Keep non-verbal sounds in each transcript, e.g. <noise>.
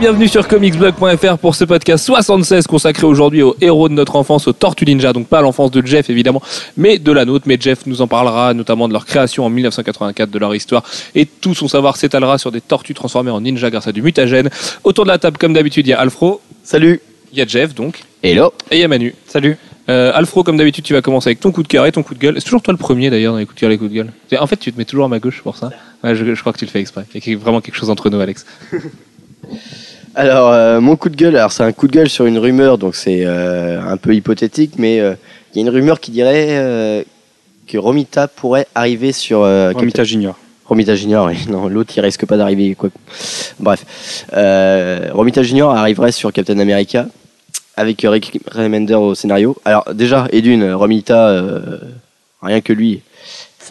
Bienvenue sur comicsblog.fr pour ce podcast 76 consacré aujourd'hui aux héros de notre enfance, aux Tortues Ninja, donc pas à l'enfance de Jeff évidemment, mais de la nôtre. Mais Jeff nous en parlera notamment de leur création en 1984, de leur histoire et tout son savoir s'étalera sur des tortues transformées en ninja grâce à du mutagène. Autour de la table, comme d'habitude, il y a Alfro, Salut il y a Jeff donc, Hello et il y a Manu. Salut Euh, Alfro, comme d'habitude, tu vas commencer avec ton coup de cœur et ton coup de gueule. C'est toujours toi le premier d'ailleurs dans les coups de cœur et les coups de gueule. En fait, tu te mets toujours à ma gauche pour ça. Ouais, je, je crois que tu le fais exprès. Il y a vraiment quelque chose entre nous, Alex. <laughs> Alors, euh, mon coup de gueule, alors c'est un coup de gueule sur une rumeur, donc c'est euh, un peu hypothétique, mais euh, il y a une rumeur qui dirait que Romita pourrait arriver sur... Romita Junior. Romita Junior, oui. non, l'autre il risque pas d'arriver. Quoi. Bref, Romita Junior arriverait sur Captain America avec Rick Remender au scénario. Alors déjà, et d'une, Romita, rien que lui,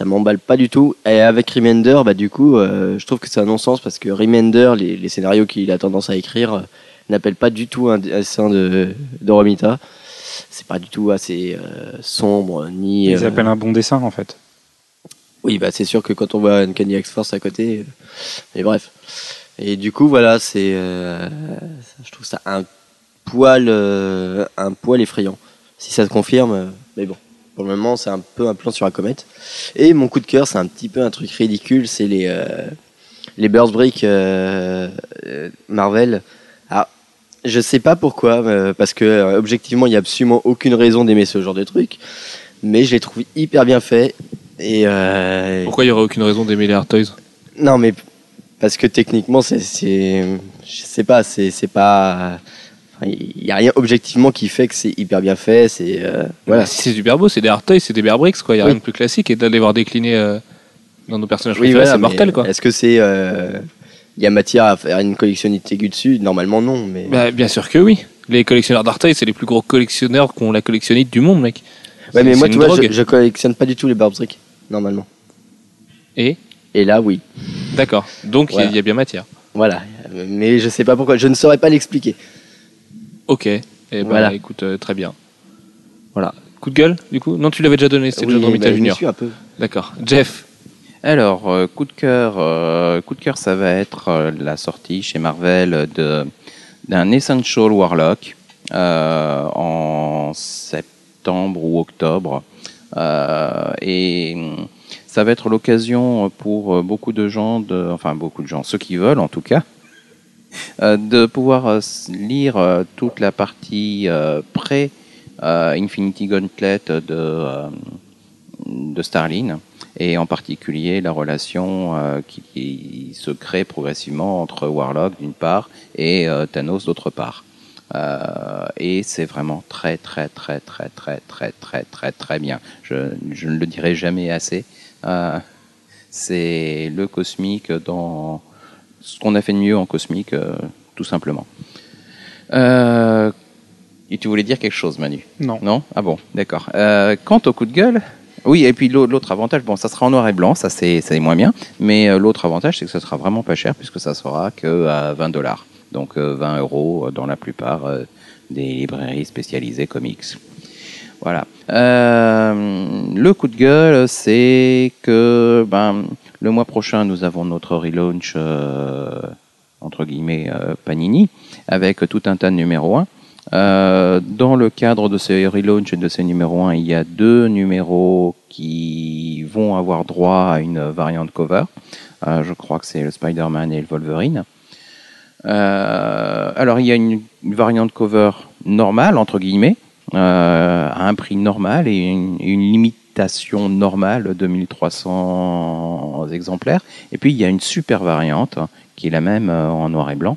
ça m'emballe pas du tout. Et avec Remender, bah du coup, euh, je trouve que c'est un non-sens parce que Remender, les, les scénarios qu'il a tendance à écrire, euh, n'appellent pas du tout un dessin de, de Romita. C'est pas du tout assez euh, sombre ni. Ils appellent un bon dessin en fait. oui, bah c'est sûr que quand on voit Uncanny X-Force à côté, mais bref. Et du coup, voilà, c'est, je trouve ça un poil, un poil effrayant. Si ça se confirme, mais bon, pour le moment, c'est un peu un plan sur la comète. Et mon coup de cœur, c'est un petit peu un truc ridicule, c'est les, euh, les Burst Brick euh, euh, Marvel. Alors, je sais pas pourquoi, euh, parce que euh, objectivement, il y a absolument aucune raison d'aimer ce genre de truc, mais je les trouve hyper bien faits. Et Pourquoi il y aurait aucune raison d'aimer les Hard Toys? Non, mais parce que techniquement, c'est, c'est, je sais pas, c'est, pas, il y a rien objectivement qui fait que c'est hyper bien fait. C'est euh, voilà. C'est super beau, c'est des Toys, c'est des Bear Bricks, quoi. Il y a Oui. rien de plus classique et d'aller voir décliner euh, dans nos personnages Oui, voilà, c'est mortel, quoi. Est-ce que c'est, euh, il y a matière à faire une collectionnité aiguë dessus? Normalement, non. Mais Bah, bien sûr que oui. Les collectionneurs Toys, c'est les plus gros collectionneurs qu'on la collectionnite du monde, mec. ouais, mais moi, tu vois, drogue. je, je collectionne pas du tout les Barbstrick normalement. Et? Et là, oui. D'accord. Donc, il y Voilà. y, a bien matière. Voilà. Mais je sais pas pourquoi. Je ne saurais pas l'expliquer. Ok. Et ben, Voilà. écoute, euh, très bien. Voilà. Coup de gueule, du coup? Non, tu l'avais déjà donné, c'était Oui, déjà dans bah, Junior. suis un peu. D'accord. Jeff? Alors, euh, coup de cœur, euh, coup de cœur, ça va être la sortie chez Marvel de d'un Essential Warlock en septembre ou octobre, et hum, ça va être l'occasion pour beaucoup de gens, de, enfin beaucoup de gens, ceux qui veulent en tout cas, de pouvoir euh, lire euh, toute la partie euh, pré euh, Infinity Gauntlet de euh, de Starlin et en particulier la relation euh, qui se crée progressivement entre Warlock d'une part et euh, Thanos d'autre part. Euh, et c'est vraiment très très très très très très très très très bien. Je, je ne le dirai jamais assez. Euh, c'est le cosmique dans ce qu'on a fait de mieux en cosmique, euh, tout simplement. Euh, et tu voulais dire quelque chose, Manu Non. non Ah bon, d'accord. Euh, quant au coup de gueule, oui, et puis l'au- l'autre avantage, bon, ça sera en noir et blanc, ça c'est moins bien, mais l'autre avantage, c'est que ça sera vraiment pas cher puisque ça sera que à 20 dollars, donc euh, 20 euros dans la plupart des librairies spécialisées comics. Voilà. Euh, le coup de gueule, c'est que ben, le mois prochain, nous avons notre relaunch, euh, entre guillemets, euh, Panini, avec tout un tas de numéros 1. Euh, dans le cadre de ces relaunch et de ces numéros 1, il y a deux numéros qui vont avoir droit à une variante cover. Je crois que c'est le Spider-Man et le Wolverine. Alors, il y a une, variante cover normale, entre guillemets, à un prix normal et une, une limitation normale de 1300 exemplaires. Et puis, il y a une super variante qui est la même euh, en noir et blanc,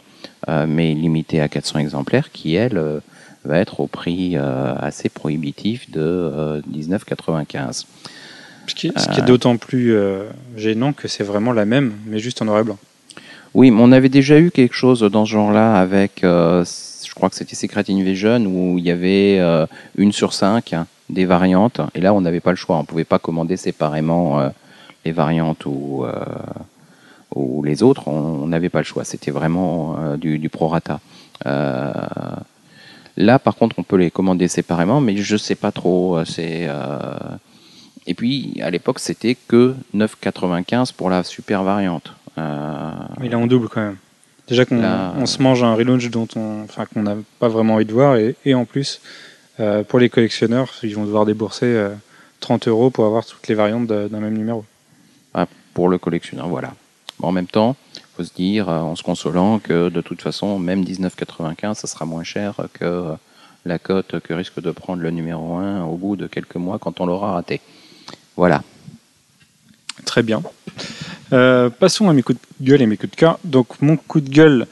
euh, mais limitée à 400 exemplaires, qui, elle, euh, va être au prix assez prohibitif de euh, 19,95. Ce qui, ce qui est d'autant plus gênant que c'est vraiment la même, mais juste en noir et blanc. Oui, mais on avait déjà eu quelque chose dans ce genre-là avec, euh, je crois que c'était Secret Invasion, où il y avait euh, une sur cinq hein, des variantes, et là on n'avait pas le choix, on pouvait pas commander séparément euh, les variantes ou, euh, ou les autres, on on n'avait pas le choix, c'était vraiment euh, du, du prorata. Là par contre on peut les commander séparément, mais je sais pas trop, c'est... Et puis à l'époque c'était que 9,95 pour la super variante. Il est en double quand même. Déjà qu'on Là- on se mange un relaunch dont on, enfin, qu'on n'a pas vraiment envie de voir, et, et en plus, euh, pour les collectionneurs, ils vont devoir débourser euh, 30 euros pour avoir toutes les variantes d'un même numéro. pour le collectionneur, voilà. Bon, en même temps, faut se dire, euh, en se consolant, que de toute façon, même 19,95, ça sera moins cher que euh, la cote que risque de prendre le numéro 1 au bout de quelques mois quand on l'aura raté. Voilà. Très bien. Euh, passons à mes coups de gueule et mes coups de cœur. Donc mon coup de gueule,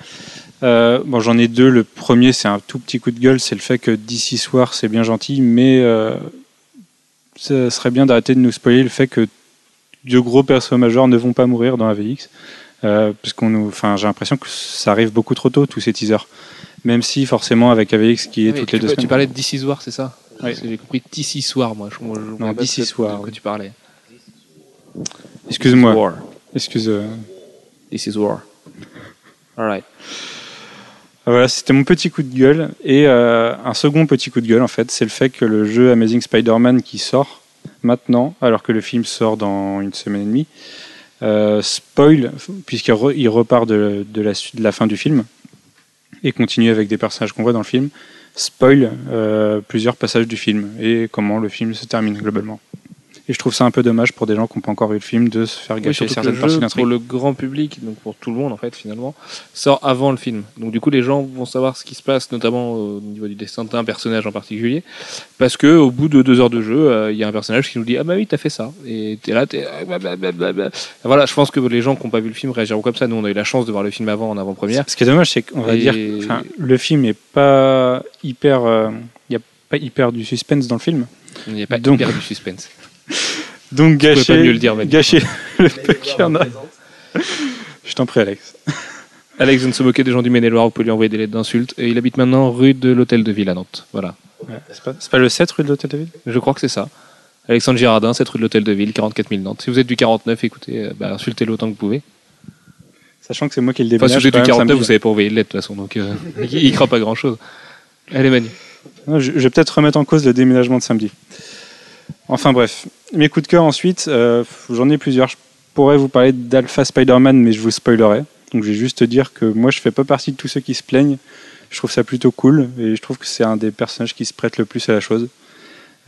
euh, bon j'en ai deux. Le premier c'est un tout petit coup de gueule, c'est le fait que d'ici soir c'est bien gentil, mais euh, ce serait bien d'arrêter de nous spoiler le fait que de gros persos majeurs ne vont pas mourir dans AVX. Euh, puisqu'on nous, enfin j'ai l'impression que ça arrive beaucoup trop tôt tous ces teasers. Même si forcément avec AVX qui est oui, toutes tu, les deux tu semaines. parlais de DC War, c'est ça Oui. Parce que J'ai compris DC Soir, moi. Je, moi, je Non, de- Soir, quoi oui. tu parlais. Excuse-moi. War. Excuse. euh, This is War. Alright. Voilà, c'était mon petit coup de gueule. Et euh, un second petit coup de gueule, en fait, c'est le fait que le jeu Amazing Spider-Man qui sort maintenant, alors que le film sort dans une semaine et demie, euh, spoil, puisqu'il re- il repart de, la, de la fin du film et continue avec des personnages qu'on voit dans le film, spoil euh, plusieurs passages du film et comment le film se termine globalement. Et je trouve ça un peu dommage pour des gens qui n'ont pas encore vu le film de se faire Oui, gâcher que certaines parties d'intrigue. pour le grand public, donc pour tout le monde en fait finalement, sort avant le film. Donc du coup les gens vont savoir ce qui se passe, notamment au niveau du destin d'un personnage en particulier, parce que au bout de deux heures de jeu, euh, il y a un personnage qui nous dit ah bah oui t'as fait ça, et t'es là, t'es ah, blablabla. Voilà, je pense que les gens qui n'ont pas vu le film réagiront comme ça. Nous on a eu la chance de voir le film avant en avant-première. Ce qui est dommage, c'est qu'on va Et- dire, le film est pas hyper, euh, il y a pas hyper du suspense dans le film, Il n'y a pas Donc- hyper du suspense. <laughs> donc gâcher, pas mieux le dire, gâcher le peu qu'il y en a. Je t'en prie, Alex. Alex vient de se moquer des gens du Maine-et-Loire, vous pouvez lui envoyer des lettres d'insultes, et il habite maintenant rue de l'Hôtel de Ville à Nantes. Voilà. Ouais, c'est pas, le 7 rue de l'Hôtel de Ville? Je crois que c'est ça. Alexandre Girardin, 7 rue de l'Hôtel de Ville, 44 000 Nantes. Si vous êtes du 49, écoutez, euh, bah, insultez-le autant que vous pouvez. Sachant que c'est moi qui le Enfin, déménage. si vous êtes du quand même 49, samedi, vous savez pas envoyer de lettre de toute façon, donc euh, il, il craint pas grand chose. Allez, Manu. Non, Je, je vais peut-être remettre en cause le déménagement de samedi. Enfin bref, mes coups de cœur ensuite, euh, j'en ai plusieurs. Je pourrais vous parler d'Alpha Spider-Man, mais je vous spoilerai. Donc je vais juste te dire que moi je fais pas partie de tous ceux qui se plaignent. Je trouve ça plutôt cool et je trouve que c'est un des personnages qui se prête le plus à la chose.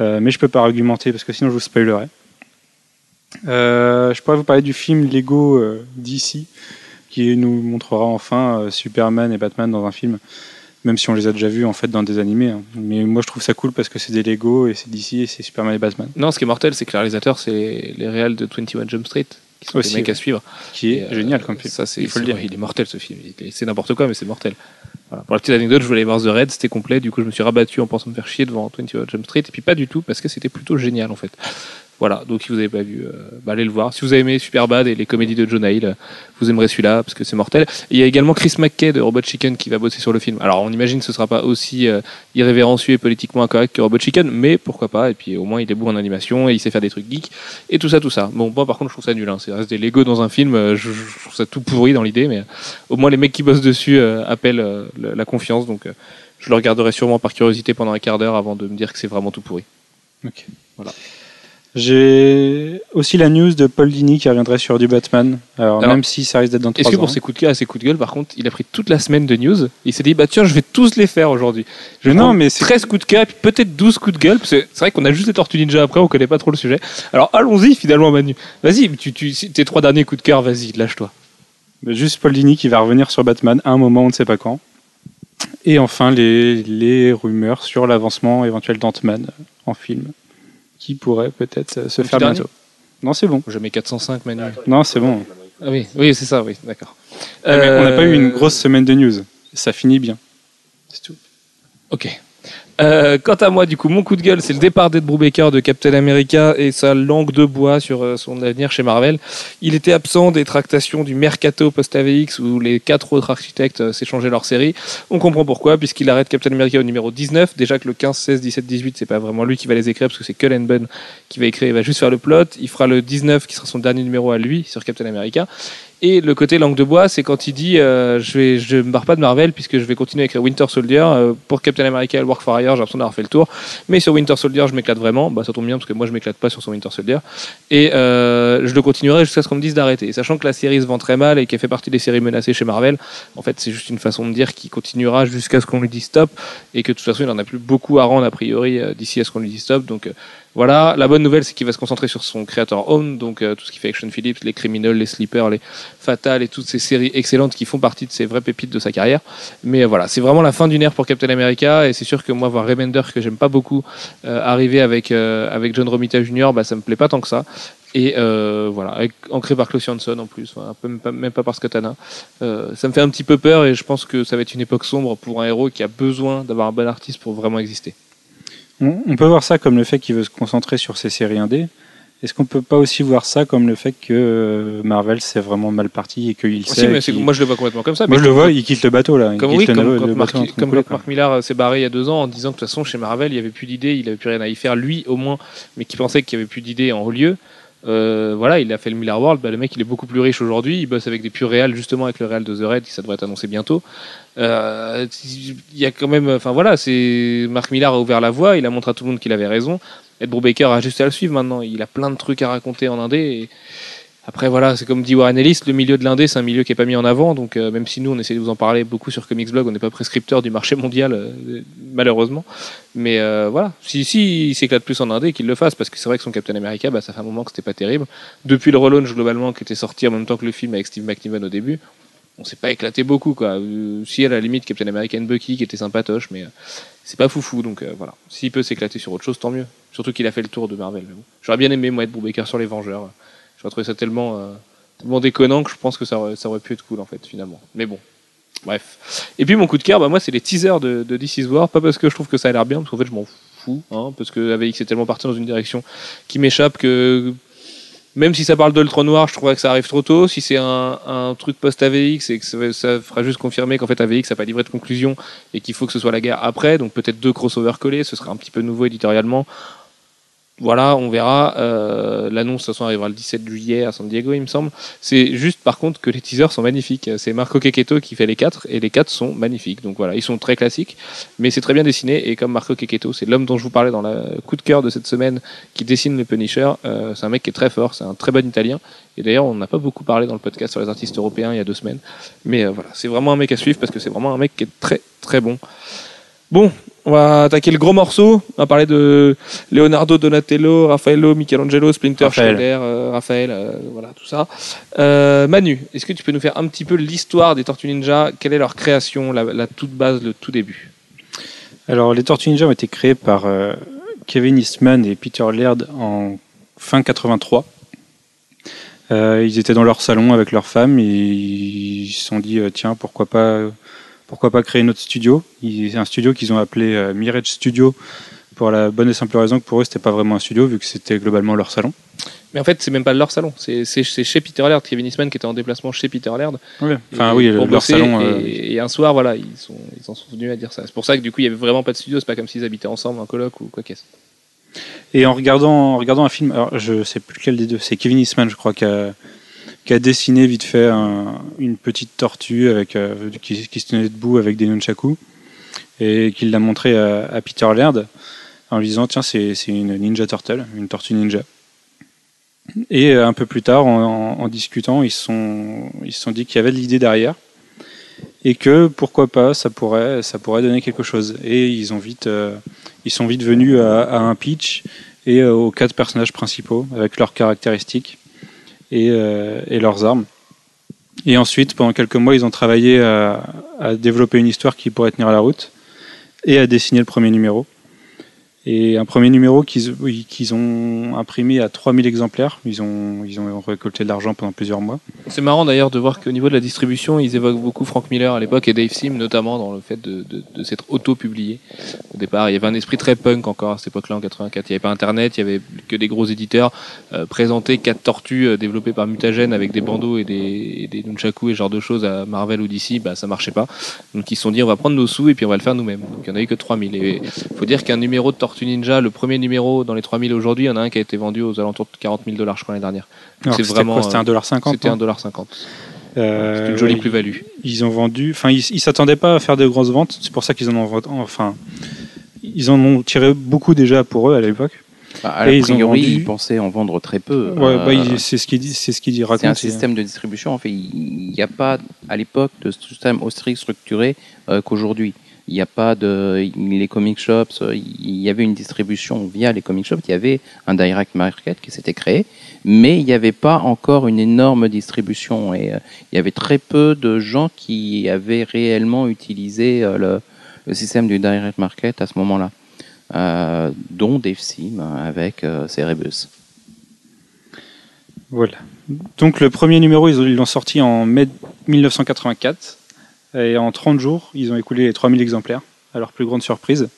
Euh, mais je peux pas argumenter parce que sinon je vous spoilerai. Euh, je pourrais vous parler du film Lego DC qui nous montrera enfin Superman et Batman dans un film même si on les a déjà vus en fait dans des animés. hein. Mais moi je trouve ça cool parce que c'est des Lego et c'est DC et c'est Superman et Batman. Non, ce qui est mortel, c'est que les réalisateurs, c'est les réals de 21 Jump Street, qui sont Aussi, des mecs ouais. à suivre. Qui est Et, euh, génial comme film. Ça, c'est, il faut le dire. Il est mortel ce film. Il est- C'est n'importe quoi, mais c'est mortel. Voilà. Pour la petite anecdote, je voulais voir The Red, c'était complet. Du coup, je me suis rabattu en pensant me faire chier devant 21 Jump Street. Et puis pas du tout, parce que c'était plutôt génial en fait. Voilà, donc si vous n'avez pas vu, euh, bah, allez le voir. Si vous avez aimé Superbad et les comédies de Jonah Hill, vous aimerez celui-là parce que c'est mortel. Et il y a également Chris McKay de Robot Chicken qui va bosser sur le film. Alors on imagine que ce sera pas aussi euh, irrévérencieux et politiquement incorrect que Robot Chicken, mais pourquoi pas. Et puis au moins il est bon en animation et il sait faire des trucs geeks et tout ça, tout ça. Bon, moi par contre je trouve ça nul. Hein. C'est reste des Lego dans un film. euh, Je, je trouve ça tout pourri dans l'idée, mais au moins les mecs qui bossent dessus appellent le- la confiance. Donc je le regarderai sûrement par curiosité pendant un quart d'heure avant de me dire que c'est vraiment tout pourri. Ok. Voilà. J'ai aussi la news de Paul Dini qui reviendrait sur du Batman. Alors, Alors, même si ça risque d'être dans Est-ce 3 que ans. pour ses coups de cœur et ses coups de gueule, par contre, il a pris toute la semaine de news Il s'est dit, bah tiens, je vais tous les faire aujourd'hui. Je vais Mais non, mais c'est- 13 coups de cœur, puis peut-être 12 coups de gueule, parce que c'est vrai qu'on a juste les Tortues Ninja après, on connaît pas trop le sujet. Alors allons-y finalement, Manu. Vas-y, tu, tu, si tes trois derniers coups de cœur, vas-y, lâche-toi. Juste Paul Dini qui va revenir sur Batman à un moment, on ne sait pas quand. Et enfin, les, les rumeurs sur l'avancement éventuel d'Ant-Man en film, qui pourrait peut-être euh, se faire bientôt. Non, c'est bon. Je mets 405, Manu. Non, c'est bon. Ah oui, oui, c'est ça, oui, d'accord. Mais on n'a pas eu une Euh, grosse semaine de news. Ça finit bien. C'est tout. Ok. Euh, quant à moi, du coup, mon coup de gueule, c'est le départ d'Ed Brubaker de Captain America et sa langue de bois sur euh, son avenir chez Marvel. Il était absent des tractations du Mercato post-AVX où les quatre autres architectes euh, s'échangeaient leur série. On comprend pourquoi, puisqu'il arrête Captain America au numéro 19. Déjà que le 15, 16, 17, 18, c'est pas vraiment lui qui va les écrire parce que c'est Cullen Bunn qui va écrire, il va juste faire le plot. Il fera le 19 qui sera son dernier numéro à lui sur Captain America. Et le côté langue de bois, c'est quand il dit euh, je vais, je me barre pas de Marvel puisque je vais continuer à écrire Winter Soldier euh, pour Captain America et Work for Hire. J'ai l'impression d'avoir fait le tour. Mais sur Winter Soldier, je m'éclate vraiment. Bah, ça tombe bien parce que moi, je m'éclate pas sur son Winter Soldier. Et euh, je le continuerai jusqu'à ce qu'on me dise d'arrêter. Sachant que la série se vend très mal et qu'elle fait partie des séries menacées chez Marvel, en fait, c'est juste une façon de dire qu'il continuera jusqu'à ce qu'on lui dise stop et que de toute façon, il en a plus beaucoup à rendre a priori d'ici à ce qu'on lui dise stop. Donc voilà, la bonne nouvelle, c'est qu'il va se concentrer sur son créateur own, donc euh, tout ce qui fait Action Phillips, les Criminals, les Sleepers, les Fatal et toutes ces séries excellentes qui font partie de ces vraies pépites de sa carrière. Mais euh, voilà, c'est vraiment la fin d'une ère pour Captain America et c'est sûr que moi voir Remender que j'aime pas beaucoup euh, arriver avec avec John Romita Jr. bah ça me plaît pas tant que ça. Et voilà, ancré par Klaus Janson en plus, voilà, même, pas, même pas par Scotana. Euh, ça me fait un petit peu peur et je pense que ça va être une époque sombre pour un héros qui a besoin d'avoir un bon artiste pour vraiment exister. On, peut voir ça comme le fait qu'il veut se concentrer sur ses séries indé. Est-ce qu'on peut pas aussi voir ça comme le fait que euh, Marvel c'est vraiment mal parti et qu'il sait mais moi je le vois complètement comme ça. Moi mais je le vois, il quitte le bateau là. Comme oui, le, comme, le quand comme couler, quand Millar s'est barré il y a deux ans en disant que de toute façon chez Marvel il n'y avait plus d'idées, il n'avait plus rien à y faire lui au moins, mais qui pensait qu'il n'y avait plus d'idées en haut lieu. Euh, voilà, il a fait le Miller World. Bah, le mec, il est beaucoup plus riche aujourd'hui. Il bosse avec des purs réals, justement avec le réal de The Red, qui ça devrait être annoncé bientôt. Euh, Il y a quand même, enfin voilà, c'est Mark Millar a ouvert la voie. Il a montré à tout le monde qu'il avait raison. Ed Brubaker a juste à le suivre maintenant. Il a plein de trucs à raconter en indé. Et après voilà, c'est comme dit Warren Ellis, le milieu de l'indé, c'est un milieu qui est pas mis en avant. Donc euh, même si nous on essaie de vous en parler beaucoup sur Comics Blog, on n'est pas prescripteur du marché mondial euh, malheureusement. Mais euh, voilà, si si s'éclate plus en indé, qu'il le fasse parce que c'est vrai que son Captain America, bah, ça fait un moment que c'était pas terrible. Depuis le relaunch globalement qui était sorti en même temps que le film avec Steve McNiven au début, on s'est pas éclaté beaucoup quoi. Euh, si à la limite Captain America and Bucky qui était sympatoche, mais c'est pas foufou donc voilà. S'il peut s'éclater sur autre chose, tant mieux. Surtout qu'il a fait le tour de Marvel. J'aurais bien aimé moi être Brubaker sur les Vengeurs. J'aurais trouvé ça tellement, euh, tellement déconnant que je pense que ça aurait, pu être cool en fait finalement. Mais bon. Bref. Et puis mon coup de cœur, bah, moi c'est les teasers de, de War, pas parce que je trouve que ça a l'air bien, parce qu'en fait je m'en fous, hein, parce que AVX est tellement parti dans une direction qui m'échappe que même si ça parle d'Ultron Noir, je trouverais que ça arrive trop tôt. Si c'est un, truc post-AVX et que ça, ça fera juste confirmer qu'en fait AVX n'a pas livré de conclusion et qu'il faut que ce soit la guerre après, donc peut-être deux crossovers collés, ce serait un petit peu nouveau éditorialement. Voilà, on verra. Euh, L'annonce, de toute façon, arrivera le 17 juillet à San Diego, il me semble. C'est juste, par contre, que les teasers sont magnifiques. C'est Marco Quequeto qui fait les quatre, et les quatre sont magnifiques. Donc voilà, ils sont très classiques, mais c'est très bien dessiné. Et comme Marco Quequeto, c'est l'homme dont je vous parlais dans le coup de cœur de cette semaine, qui dessine le Punisher. euh, c'est un mec qui est très fort, c'est un très bon Italien. Et d'ailleurs, on n'a pas beaucoup parlé dans le podcast sur les artistes européens il y a deux semaines. Mais euh, voilà, c'est vraiment un mec à suivre parce que c'est vraiment un mec qui est très très bon. Bon, on va attaquer le gros morceau. On va parler de Leonardo, Donatello, Raffaello, Michelangelo, Splinter, Raphaël. Schneider, euh, Raphaël, euh, voilà tout ça. Euh, Manu, est-ce que tu peux nous faire un petit peu l'histoire des Tortues Ninja? Quelle est leur création, la, la toute base, le tout début? Alors, les Tortues Ninja ont été créées par euh, Kevin Eastman et Peter Laird en fin 83. Euh, ils étaient dans leur salon avec leur femme et ils se sont dit tiens pourquoi pas pourquoi pas créer notre studio. Ils- C'est un studio qu'ils ont appelé euh, Mirage Studio pour la bonne et simple raison que pour eux c'était pas vraiment un studio vu que c'était globalement leur salon. Mais en fait, c'est même pas leur salon. C'est chez Peter Laird, Kevin Eastman qui était en déplacement chez Peter Laird. Enfin Et oui leur salon. et, euh, et un soir, voilà, ils sont, ils en sont venus à dire ça. C'est pour ça que du coup, il y avait vraiment pas de studio. C'est pas comme s'ils habitaient ensemble, un coloc ou quoi qu'est-ce. Et en regardant, en regardant un film, alors je sais plus lequel des deux, c'est Kevin Eastman, je crois, qui a, qui a dessiné vite fait un- une petite tortue avec, euh, qui, qui se tenait debout avec des nunchaku et qu'il l'a montré à, Peter Laird en lui disant tiens c'est une ninja turtle, une tortue ninja. Et euh, un peu plus tard, en, discutant, ils se sont, ils sont dit qu'il y avait de l'idée derrière et que pourquoi pas ça pourrait, ça pourrait donner quelque chose. Et ils ont vite, euh, ils sont vite venus à, un pitch et aux quatre personnages principaux avec leurs caractéristiques et, euh, et leurs armes. Et ensuite, pendant quelques mois, ils ont travaillé à développer une histoire qui pourrait tenir la route et à dessiner le premier numéro. Et un premier numéro qu'ils ont imprimé à 3000 exemplaires. Ils ont, récolté de l'argent pendant plusieurs mois. C'est marrant d'ailleurs de voir qu'au niveau de la distribution, ils évoquent beaucoup Frank Miller à l'époque et Dave Sim, notamment dans le fait de, s'être auto-publié. Au départ, il y avait un esprit très punk encore à cette époque-là, en 84. Il n'y avait pas Internet, il y avait que des gros éditeurs. Euh, présenter quatre tortues euh, développées par Mutagen avec des bandeaux et des, et nunchaku et ce genre de choses à Marvel ou DC, bah, ça marchait pas. Donc ils se sont dit, on va prendre nos sous et puis on va le faire nous-mêmes. Donc il n'y en a eu que 3000. Et faut dire qu'un numéro de Tortue Ninja, le premier numéro dans les 3000 aujourd'hui, il y en a un qui a été vendu aux alentours de 40 000 dollars, je crois, l'année dernière. C'est c'était vraiment, C'était euh, un dollar cinquante. C'était non 1,50$. Euh, C'est une jolie ouais, plus-value. Ils ont vendu, enfin, ils s'attendaient pas à faire de grosses ventes. C'est pour ça qu'ils en ont enfin, ils en ont tiré beaucoup déjà pour eux à l'époque. Bah, à Et la ils ont priori, vendu- ils pensaient en vendre très peu. Ouais, Euh, bah, il- c'est ce qu'il dit, c'est ce c'est Raconte. un système de distribution. En fait, il n'y a pas à l'époque de système aussi structuré euh, qu'aujourd'hui. Il n'y a pas de les comic shops. Il y avait une distribution via les comic shops. Il y avait un direct market qui s'était créé, mais il n'y avait pas encore une énorme distribution et euh, il y avait très peu de gens qui avaient réellement utilisé euh, le, système du direct market à ce moment-là, euh, dont Dave Sim avec Cerebus. Voilà. Donc le premier numéro, ils l'ont sorti en mai 1984. Et en 30 jours, ils ont écoulé les 3000 exemplaires, à leur plus grande surprise.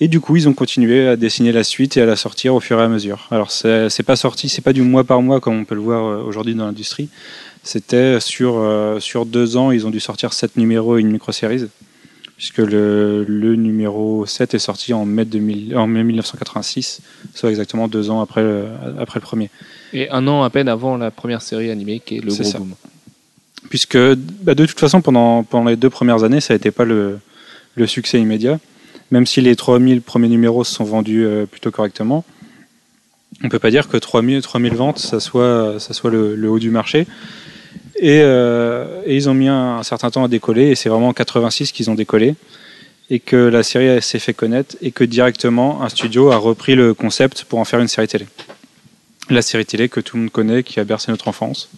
Et du coup, ils ont continué à dessiner la suite et à la sortir au fur et à mesure. Alors, c'est pas sorti, c'est pas du mois par mois comme on peut le voir euh, aujourd'hui dans l'industrie. C'était sur, euh, sur deux ans, ils ont dû sortir sept numéros et une micro-série. Puisque le, le numéro 7 est sorti en mai, 2000, en mai 1986, soit exactement deux ans après le, après le premier. Et un an à peine avant la première série animée qui est le C'est gros ça. boom. Puisque bah, de toute façon pendant, les deux premières années ça n'était pas le, succès immédiat. Même si les 3000 premiers numéros se sont vendus euh, plutôt correctement on peut pas dire que 3000, 3000 ventes ça soit, le, haut du marché. Et, euh, et ils ont mis un, un certain temps à décoller et c'est vraiment en 86 qu'ils ont décollé et que la série s'est fait connaître et que directement un studio a repris le concept pour en faire une série télé. La série télé que tout le monde connaît qui a bercé notre enfance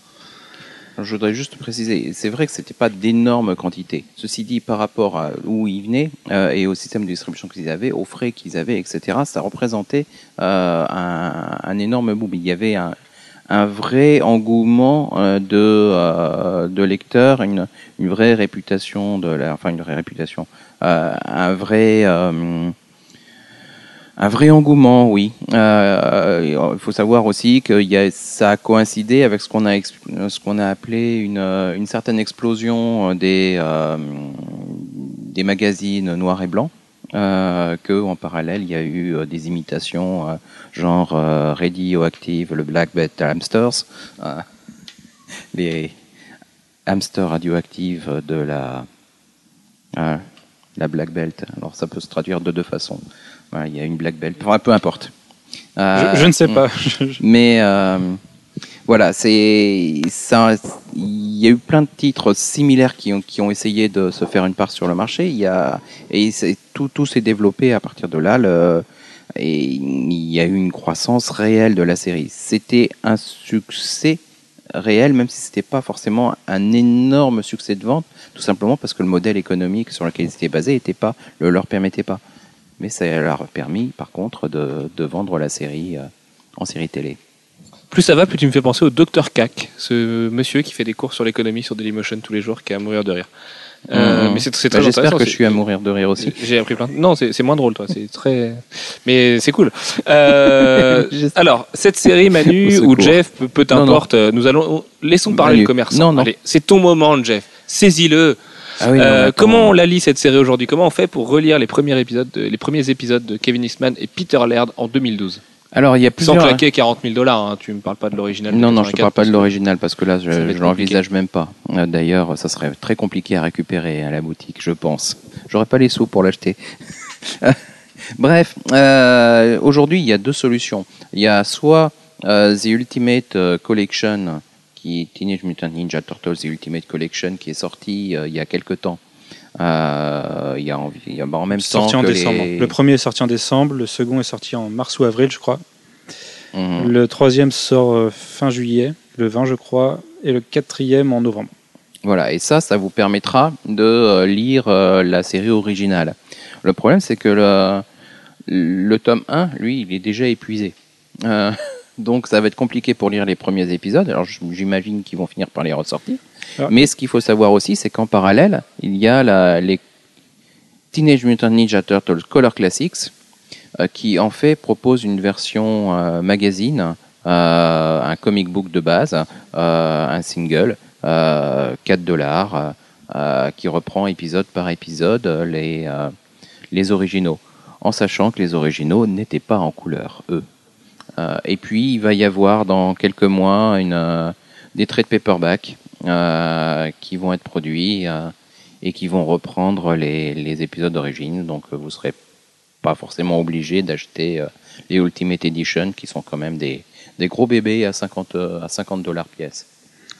Je voudrais juste préciser, c'est vrai que c'était pas d'énormes quantités. Ceci dit, par rapport à où ils venaient euh, et au système de distribution qu'ils avaient, aux frais qu'ils avaient, etc., ça représentait euh, un, énorme boom. Il y avait un, vrai engouement euh, de, de lecteurs, une, une vraie réputation de la, enfin une vraie réputation, un vrai un vrai engouement, oui. Euh, il faut savoir aussi que a, ça a coïncidé avec ce qu'on a, ce a appelé une, une certaine explosion des, euh, des magazines noirs et blancs. Euh, que parallèle il y a eu euh, des imitations genre Radioactive, le Black Belt Hamsters, les hamsters radioactifs de la la Black Belt. Alors ça peut se traduire de deux façons. Voilà, il y a une Black Belt, enfin, peu importe. Euh, je, je ne sais mm. <laughs> pas je- mais euh, voilà, c'est ça. Il y a eu plein de titres similaires qui ont, qui ont essayé de se faire une part sur le marché. Il y a et tout tout s'est développé à partir de là. Le, et il y a eu une croissance réelle de la série. C'était un succès réel, même si c'était pas forcément un énorme succès de vente, tout simplement parce que le modèle économique sur lequel ils étaient basés était pas, le leur permettait pas. Mais ça leur a permis, par contre, de, de vendre la série euh, en série télé. Plus ça va, plus tu me fais penser au Dr Cac, ce monsieur qui fait des cours sur l'économie sur Dailymotion tous les jours, qui est à mourir de rire. Euh, Mhm. Mais c'est c'est Bah, J'espère que je suis à mourir de rire aussi. J'ai appris plein. de- Non, c'est moins drôle, toi. C'est très. Mais c'est cool. Euh, <laughs> alors, cette série, Manu ou Jeff, peu, importe. euh, Nous allons laissons parler Manu. le commerçant. Non, non. Allez, c'est ton moment, Jeff. Saisis-le. Ah oui, non, Euh, comment on la lit cette série aujourd'hui? Comment on fait pour relire les premiers épisodes, de- les premiers épisodes de Kevin Eastman et Peter Laird en 2012 Alors, il y a Sans claquer 40 000 dollars. Hein, tu me parles pas de l'original. Non, non, je ne 84, parle pas de l'original parce que là, je je l'envisage même pas. Euh, D'ailleurs, ça serait très compliqué à récupérer à la boutique, je pense. J'aurais pas les sous pour l'acheter. <laughs> Bref, euh, aujourd'hui, il y a deux solutions. Il y a soit euh, The Ultimate Collection, qui est Teenage Mutant Ninja Turtles The Ultimate Collection, qui est sorti euh, il y a quelque temps. Euh, il y a, en, il y a en même sorti temps en que décembre. les- Le premier est sorti en décembre, le second est sorti en mars ou avril, je crois. Mhm. Le troisième sort euh, fin juillet, le 20, je crois, et le quatrième en novembre. Voilà, et ça, ça vous permettra de euh, lire la série originale. Le problème, c'est que le, le tome 1, lui, il est déjà épuisé. Euh, donc, ça va être compliqué pour lire les premiers épisodes. Alors, j'imagine qu'ils vont finir par les ressortir. Ah. Mais ce qu'il faut savoir aussi, c'est qu'en parallèle, il y a la- les Teenage Mutant Ninja Turtles Color Classics, euh, qui en fait propose une version euh, magazine, euh, un comic book de base, un single, euh, 4 dollars, qui reprend épisode par épisode les, les originaux, en sachant que les originaux n'étaient pas en couleur, eux. Euh, et puis, il va y avoir dans quelques mois euh, des traits de paperback euh, qui vont être produits et qui vont reprendre les, épisodes d'origine. Donc vous serez pas forcément obligé d'acheter les Ultimate Edition qui sont quand même des, gros bébés à 50 euh, à 50 dollars pièce.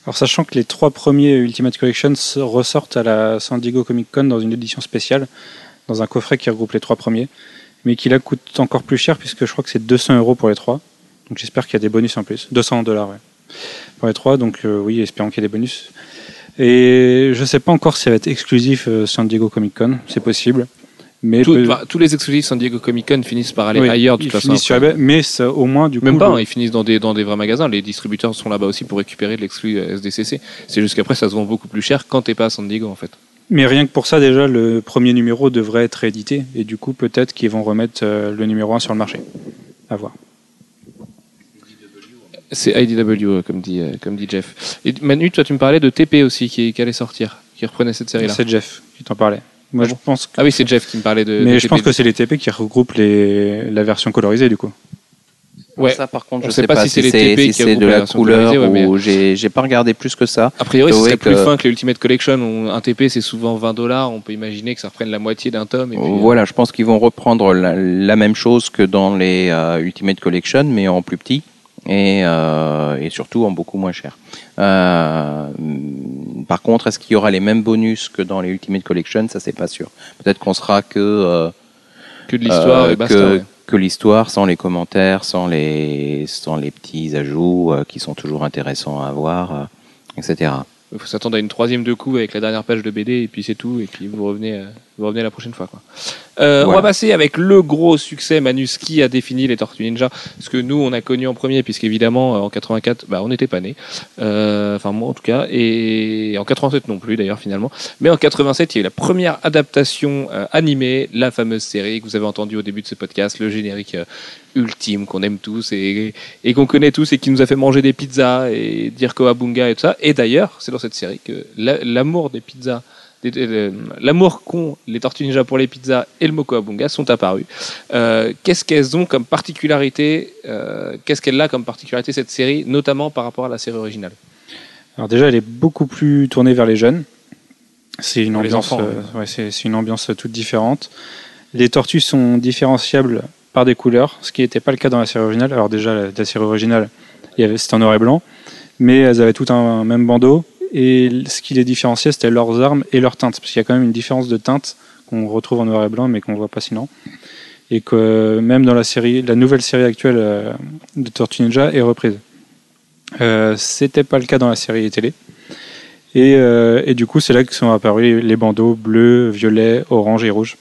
Alors sachant que les trois premiers Ultimate Collection se- ressortent à la San Diego Comic Con dans une édition spéciale, dans un coffret qui regroupe les trois premiers, mais qui là coûte encore plus cher puisque je crois que c'est 200 euros pour les trois. Donc j'espère qu'il y a des bonus en plus. 200 dollars, ouais. Pour les trois, donc euh, oui, espérons qu'il y ait des bonus. Et je sais pas encore si ça va être exclusif euh, San Diego Comic Con, c'est possible. Mais Tout- enfin, tous les exclusifs San Diego Comic Con finissent par aller oui, ailleurs de toute façon. finissent sur après. eBay, mais ça, au moins du coup. Même pas, le- hein, ils finissent dans des, dans des vrais magasins. Les distributeurs sont là-bas aussi pour récupérer de l'exclu euh, SDCC. C'est juste qu'après, ça se vend beaucoup plus cher quand t'es pas à San Diego en fait. Mais rien que pour ça, déjà, le premier numéro devrait être réédité. Et du coup, peut-être qu'ils vont remettre euh, le numéro 1 sur le marché. À voir. C'est IDW, euh, comme dit, euh, comme dit Jeff. Et Manu, toi, tu me parlais de TP aussi qui, qui allait sortir, qui reprenait cette série-là. C'est Jeff qui t'en parlait. Moi, Ah je bon pense que... Ah oui, c'est Jeff qui me parlait de. Mais de je TP. pense que c'est les TP qui regroupent les... la version colorisée, du coup. Ouais. Ça par contre, On je sait sais pas pas si c'est les TP si qui c'est regroupent de la la version couleur colorisée, ouais, ou j'ai j'ai pas regardé plus que ça. A priori, C'est plus fin que les Ultimate Collection. où un TP, c'est souvent 20 dollars. On peut imaginer que ça reprenne la moitié d'un tome. Et puis, euh, Voilà, je pense qu'ils vont reprendre la, la même chose que dans les euh, Ultimate Collection, mais en plus petit et, euh, et surtout en beaucoup moins cher. Euh, par contre, est-ce qu'il y aura les mêmes bonus que dans les Ultimate Collection? Ça, c'est pas sûr. Peut-être qu'on sera que euh, que de l'histoire et basta. que, ouais. que l'histoire, sans les commentaires, sans les sans les petits ajouts qui sont toujours intéressants à avoir, etc. Il faut s'attendre à une troisième de coup avec la dernière page de BD et puis c'est tout. Et puis vous revenez, vous revenez la prochaine fois. Quoi. Euh, On va passer avec le gros succès Manus qui a défini les Tortues Ninja. Ce que nous on a connu en premier, puisqu'évidemment euh, en 84, bah, on n'était pas nés. Euh, Enfin moi en tout cas. Et en 87 non plus d'ailleurs finalement. Mais en 87, il y a eu la première adaptation euh, animée, la fameuse série que vous avez entendue au début de ce podcast, le générique ultime qu'on aime tous et, et qu'on connaît tous et qui nous a fait manger des pizzas et dire Koabunga et tout ça. Et d'ailleurs, c'est dans cette série que la- l'amour des pizzas, l'amour qu'ont les Tortues Ninja pour les pizzas et le mot Koabunga sont apparus. Euh, Qu'est-ce qu'elles ont comme particularité euh, Qu'est-ce qu'elle a comme particularité cette série, notamment par rapport à la série originale? Alors déjà, elle est beaucoup plus tournée vers les jeunes. C'est une Pour ambiance, enfants, euh, ouais, c'est c'est une ambiance toute différente. Les tortues sont différenciables par des couleurs, ce qui n'était pas le cas dans la série originale. Alors déjà, la, la série originale, c'était en noir et blanc, mais elles avaient tout un, même bandeau. Et ce qui les différenciait, c'était leurs armes et leurs teintes, parce qu'il y a quand même une différence de teinte qu'on retrouve en noir et blanc, mais qu'on voit pas sinon. Et que même dans la série, la nouvelle série actuelle euh, de Tortue Ninja est reprise. Euh, c'était pas le cas dans la série télé. Et, euh, et du coup, c'est là que sont apparus les bandeaux bleus, violets, orange et rouge.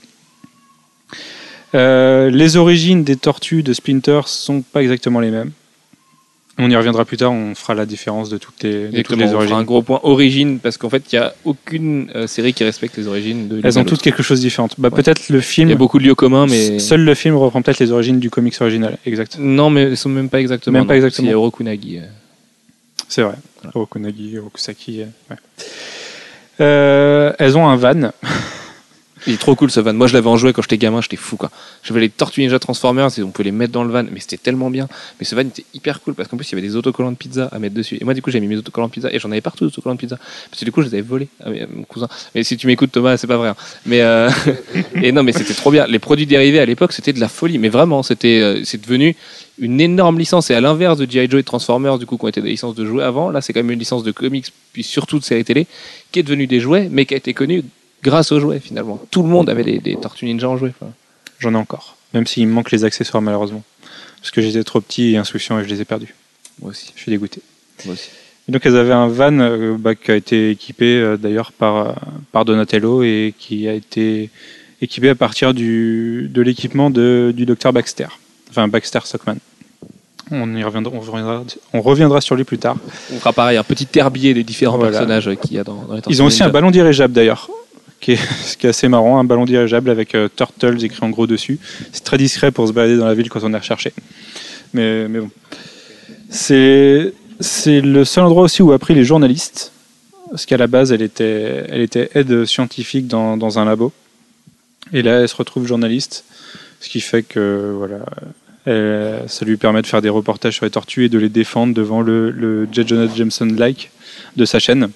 Les origines des tortues de Splinter sont pas exactement les mêmes. On y reviendra plus tard, on fera la différence de toutes les, de toutes Exactement, les on fera un origines. gros point origine, parce qu'en fait, il n'y a aucune euh, série qui respecte les origines de Elles ont toutes quelque chose de différent. Bah, Ouais. Peut-être le Il y film, a beaucoup de lieux communs, mais. seul le film reprend peut-être les origines du comics original. Exact. Non, mais elles sont même pas exactement. Même pas exactement. Il y a Orokunagi. C'est vrai. Okunagi, Okusaki. euh, ouais. Euh, elles ont un van. <laughs> Il est trop cool ce van. Moi je l'avais en jouet quand j'étais gamin, j'étais fou quoi. J'avais les Tortues Ninja Transformers et on peut les mettre dans le van, mais c'était tellement bien. Mais ce van était hyper cool parce qu'en plus il y avait des autocollants de pizza à mettre dessus. Et moi du coup j'ai mis mes autocollants de pizza et j'en avais partout des autocollants de pizza. Parce que du coup je les avais volés à mon cousin. Mais si tu m'écoutes Thomas, c'est pas vrai. hein. Mais euh, <laughs> et non mais c'était trop bien. Les produits dérivés à l'époque c'était de la folie. Mais vraiment c'était euh, c'est devenu une énorme licence et à l'inverse de G.I. Joe et Transformers du coup qui ont été des licences de jouets avant, là c'est quand même une licence de comics puis surtout de séries télé qui est devenue des jouets mais qui a été connue grâce aux jouets finalement. Tout le monde avait des, des Tortues Ninja en jouets. enfin. J'en ai encore. Même s'il me manque les accessoires, malheureusement. Parce que j'étais trop petit et insouciant et je les ai perdus. Moi aussi. Je suis dégoûté. Moi aussi. Et donc elles avaient un van euh, bah, qui a été équipé euh, d'ailleurs par, euh, par Donatello et qui a été équipé à partir du, de l'équipement du docteur Baxter. Enfin Baxter Stockman. On, y reviendra, on, reviendra, on reviendra sur lui plus tard. On fera pareil, un petit herbier des différents Voilà. personnages qu'il y a dans, dans les Tortues Ils ont aussi un ballon dirigeable d'ailleurs, qui est, ce qui est assez marrant, un ballon dirigeable avec euh, Turtles écrit en gros dessus. C'est très discret pour se balader dans la ville quand on est recherché. Mais, mais bon. C'est, le seul endroit aussi où a pris les journalistes, parce qu'à la base elle était, elle était aide scientifique dans, dans un labo. Et là elle se retrouve journaliste, ce qui fait que voilà, ça lui permet de faire des reportages sur les tortues et de les défendre devant le, le J. Jameson-like de sa chaîne.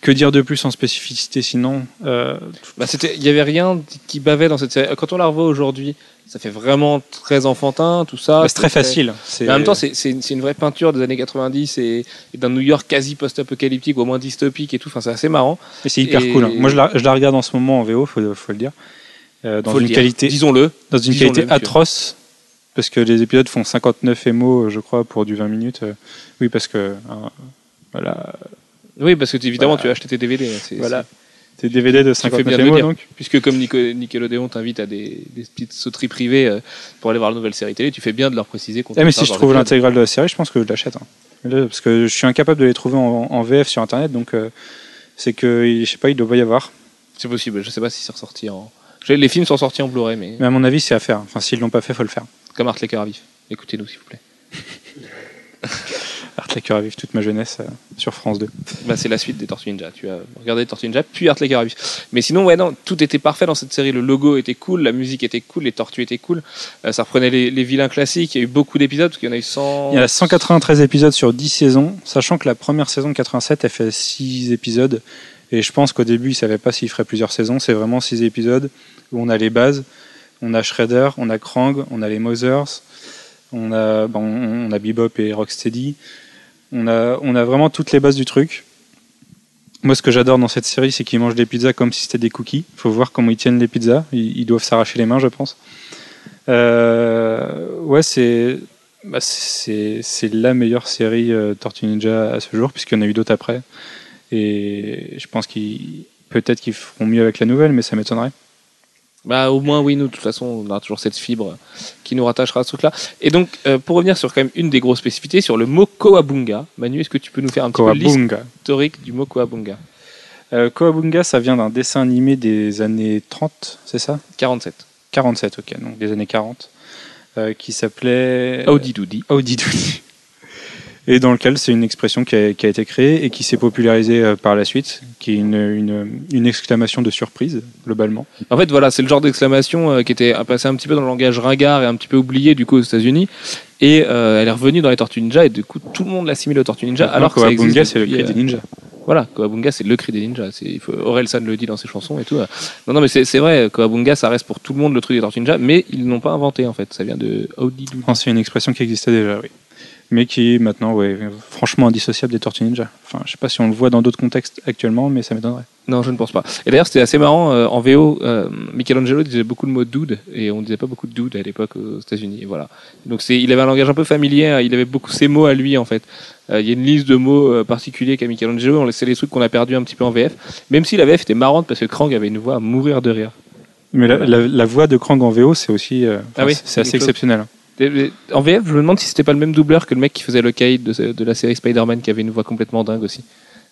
Que dire de plus en spécificité sinon euh, Bah, c'était, il y avait rien qui bavait dans cette série. Quand on la revoit aujourd'hui, ça fait vraiment très enfantin, tout ça. bah, C'est très facile. Mais en même temps, c'est, une, vraie peinture des années 90 et, et d'un New York quasi post-apocalyptique, au moins dystopique et tout. Enfin, c'est assez marrant. C'est hyper Et- cool. hein. Moi, je la, je la regarde en ce moment en VO, faut, faut le dire. Euh, dans Faut le une dire. qualité, Disons-le. dans une qualité atroce, parce que les épisodes font 59 MO, je crois, pour du 20 minutes. Euh, Oui, parce que hein, voilà, Oui, parce que évidemment, Voilà. tu as acheté tes DVD. C'est- voilà, c'est DVD de fais 59 bien de le MO, dire. donc. Puisque comme Nico- Nickelodeon t'invite à des, des petites sauteries privées euh, pour aller voir la nouvelle série télé, tu fais bien de leur préciser qu'on Eh, mais si je trouve l'intégrale de la série, je pense que je l'achète. hein. Parce que je suis incapable de les trouver en, en VF sur internet, donc euh, c'est que, je sais pas, il doit y avoir. C'est possible, je sais pas si c'est ressorti en. Les films sont sortis en Blu-ray, mais Mais à mon avis, c'est à faire. Enfin, s'ils l'ont pas fait, faut le faire. comme Art les cœurs à vif. Écoutez-nous, s'il vous plaît. <laughs> Art les cœurs à vivre toute ma jeunesse euh, sur France 2. Bah, c'est la suite des Tortues Ninja. Tu as regardé Tortues Ninja, puis Art les cœurs à vif. Mais sinon, ouais, non, tout était parfait dans cette série. Le logo était cool, la musique était cool, les tortues étaient cool. Euh, ça reprenait les, les vilains classiques. Il y a eu beaucoup d'épisodes, parce qu'il y en a eu 100. Il y a 193 épisodes sur 10 saisons, sachant que la première saison de 87, elle fait 6 épisodes. Et je pense qu'au début, ils savaient pas s'ils feraient plusieurs saisons. C'est vraiment 6 épisodes où on a les bases. On a Shredder, on a Krang, on a les Mothers, on a, bon, on a Bebop et Rocksteady. On a, vraiment toutes les bases du truc. Moi, ce que j'adore dans cette série, c'est qu'ils mangent des pizzas comme si c'était des cookies. Il faut voir comment ils tiennent les pizzas. Ils, doivent s'arracher les mains, je pense. Euh, ouais, c'est bah, c'est la meilleure série euh, Tortue Ninja à ce jour, puisqu'il y en a eu d'autres après. Et je pense qu'ils peut-être qu'ils feront mieux avec la nouvelle, mais ça m'étonnerait. Bah, au moins, oui, nous, de toute façon, on a toujours cette fibre qui nous rattachera à ce truc-là. Et donc, euh, pour revenir sur quand même une des grosses spécificités, sur le mot Koabunga, Manu, est-ce que tu peux nous faire un petit peu l'historique du mot Koabunga Euh, Koabunga, ça vient d'un dessin animé des années 30, c'est ça? 47. 47, ok, donc des années 40, euh, qui s'appelait Audi Doudi. Audi Doudi. Et dans lequel c'est une expression qui a, qui a été créée et qui s'est popularisée euh, par la suite, qui est une, une, une exclamation de surprise, globalement. En fait, voilà, c'est le genre d'exclamation euh, qui était passé un petit peu dans le langage ringard et un petit peu oublié du coup aux États-Unis. Et euh, elle est revenue dans les Tortues Ninja et du coup tout le monde l'assimile aux Tortues Ninja. alors que c'est le cri des ninjas. Voilà, Koabunga, c'est le cri des ninjas. Il faut, Orelsan le dit dans ses chansons et tout. Non, non, mais c'est, vrai, Koabunga, ça reste pour tout le monde le truc des Tortues Ninja, mais ils l'ont pas inventé en fait. Ça vient de Audi. Non, c'est une expression qui existait déjà, oui. Mais qui est maintenant, ouais, franchement indissociable des Tortues Ninja. Enfin, je sais pas si on le voit dans d'autres contextes actuellement, mais ça m'étonnerait. Non, je ne pense pas. Et d'ailleurs, c'était assez marrant. euh, en VO, euh, Michelangelo disait beaucoup le mot dude et on disait pas beaucoup de dude à l'époque aux États-Unis. Voilà. Donc c'est, il avait un langage un peu familier. hein, Il avait beaucoup ses mots à lui en fait. Euh, Il y a une liste de mots particuliers qu'a Michelangelo. On laissait les trucs qu'on a perdus un petit peu en VF. Même si la VF était marrante parce que Krang avait une voix à mourir de rire. Mais la, la- la voix de Krang en VO, c'est aussi, Ah oui, c'est- assez quelque chose. En VF, je me demande si c'était pas le même doubleur que le mec qui faisait le Kaïd de, de la série Spider-Man qui avait une voix complètement dingue aussi.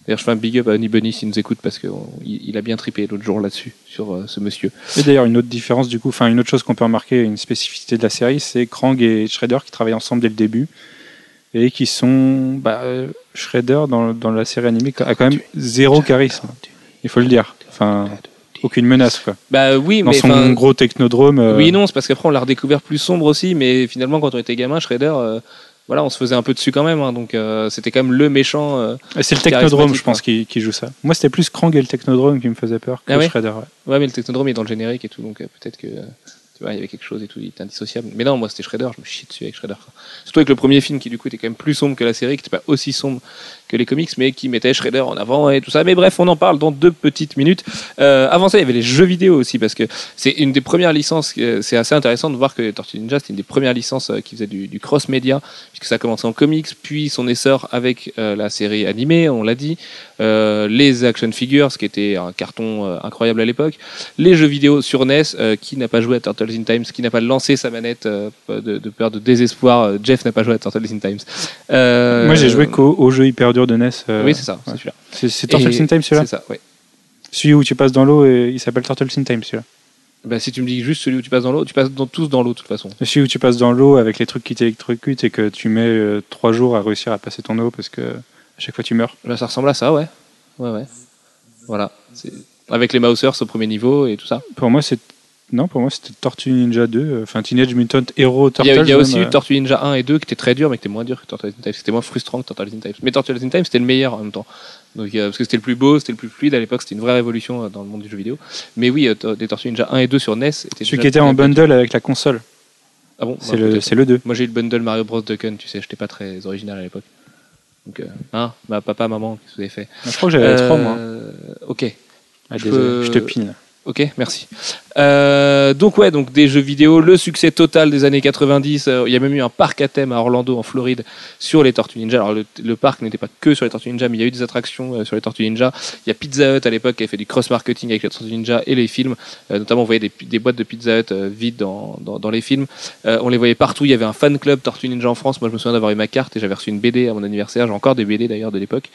D'ailleurs, je fais un big up à Honey Bunny s'il nous écoute parce qu'il il a bien tripé l'autre jour là-dessus, sur euh, ce monsieur. Et d'ailleurs, une autre différence, du coup, enfin, une autre chose qu'on peut remarquer, une spécificité de la série, c'est Krang et Shredder qui travaillent ensemble dès le début et qui sont. Bah, euh, Shredder, dans, la série animée, a quand même zéro charisme. Il faut le dire. Aucune menace, quoi. Bah oui, Dans mais son gros technodrome. euh, oui, non, c'est parce qu'après on l'a redécouvert plus sombre aussi, mais finalement quand on était gamin, Shredder, euh, voilà, on se faisait un peu dessus quand même, hein, donc euh, c'était quand même le méchant. c'est le technodrome, je pense, qui, qui joue ça. Moi, c'était plus Krang et le technodrome qui me faisait peur que Ah oui Shredder. ouais. Ouais, mais le technodrome est dans le générique et tout, donc peut-être que tu vois, il y avait quelque chose et tout, il était indissociable. Mais non, moi c'était Shredder, je me chie dessus avec Shredder. Surtout avec le premier film qui du coup était quand même plus sombre que la série, qui n'était pas aussi sombre que les comics, mais qui mettait Shredder en avant et tout ça. Mais bref, on en parle dans deux petites minutes. Euh, avant ça, il y avait les jeux vidéo aussi, parce que c'est une des premières licences, euh, c'est assez intéressant de voir que Tortue Ninja, c'était une des premières licences euh, qui faisait du, cross-média, puisque ça a commencé en comics, puis son essor avec euh, la série animée, on l'a dit, les action figures, ce qui était un carton incroyable à l'époque, les jeux vidéo sur NES, qui n'a pas joué à Turtles in Times, qui n'a pas lancé sa manette de, de peur de désespoir, Jeff n'a pas joué à Turtles in Times. Moi, j'ai joué qu'au au jeu hyper de NES. euh, Oui, c'est ça, c'est ouais. C'est c'est Turtles in Time, celui-là C'est ça, ouais. Celui où tu passes dans l'eau, et il s'appelle Turtles in Time, celui-là. Bah, si tu me dis juste celui où tu passes dans l'eau, tu passes dans, tous dans l'eau de toute façon. Celui où tu passes dans l'eau avec les trucs qui t'électrocutent et que tu mets euh, trois jours à réussir à passer ton eau parce que à chaque fois tu meurs. Là, ça ressemble à ça, ouais. Ouais, ouais. Voilà. Avec les Mousers au premier niveau et tout ça. Pour moi, c'est Non, pour moi, c'était Tortue Ninja 2, euh, enfin Teenage Mutant Hero Il Turtles. y a, il y a aussi eu Tortue Ninja 1 et 2 qui étaient très durs, mais qui étaient moins durs que Tortue in Time. C'était moins frustrant que Tortue in Time. Mais Tortue in Time, c'était le meilleur en même temps. Donc, euh, parce que c'était le plus beau, c'était le plus fluide à l'époque, c'était une vraie révolution euh, dans le monde du jeu vidéo. Mais oui, euh, des Tortues Ninja 1 et 2 sur NES. étaient Celui qui était en bundle avec la console. Ah bon? C'est Ouais, le, c'est le 2. Moi j'ai eu le bundle Mario Bros. Ducken, tu sais, j'étais pas très original à l'époque. Donc, hein, bah, papa, maman, qu'est-ce que vous avez fait? Je crois que j'avais les 3 moi. Euh, Ok, Ah, je peux- je te pine. Ok, merci. Euh, donc ouais, donc des jeux vidéo, le succès total des années 90. euh, il y a même eu un parc à thème à Orlando, en Floride, sur les Tortues Ninja. Alors le, parc n'était pas que sur les Tortues Ninja, mais il y a eu des attractions euh, sur les Tortues Ninja. Il y a Pizza Hut à l'époque qui avait fait du cross-marketing avec les Tortues Ninja et les films. Notamment, on voyait des, boîtes de Pizza Hut vides dans, les films. On les voyait partout. Il y avait un fan club Tortues Ninja en France. Moi, je me souviens d'avoir eu ma carte et j'avais reçu une BD à mon anniversaire. J'ai encore des BD d'ailleurs de l'époque.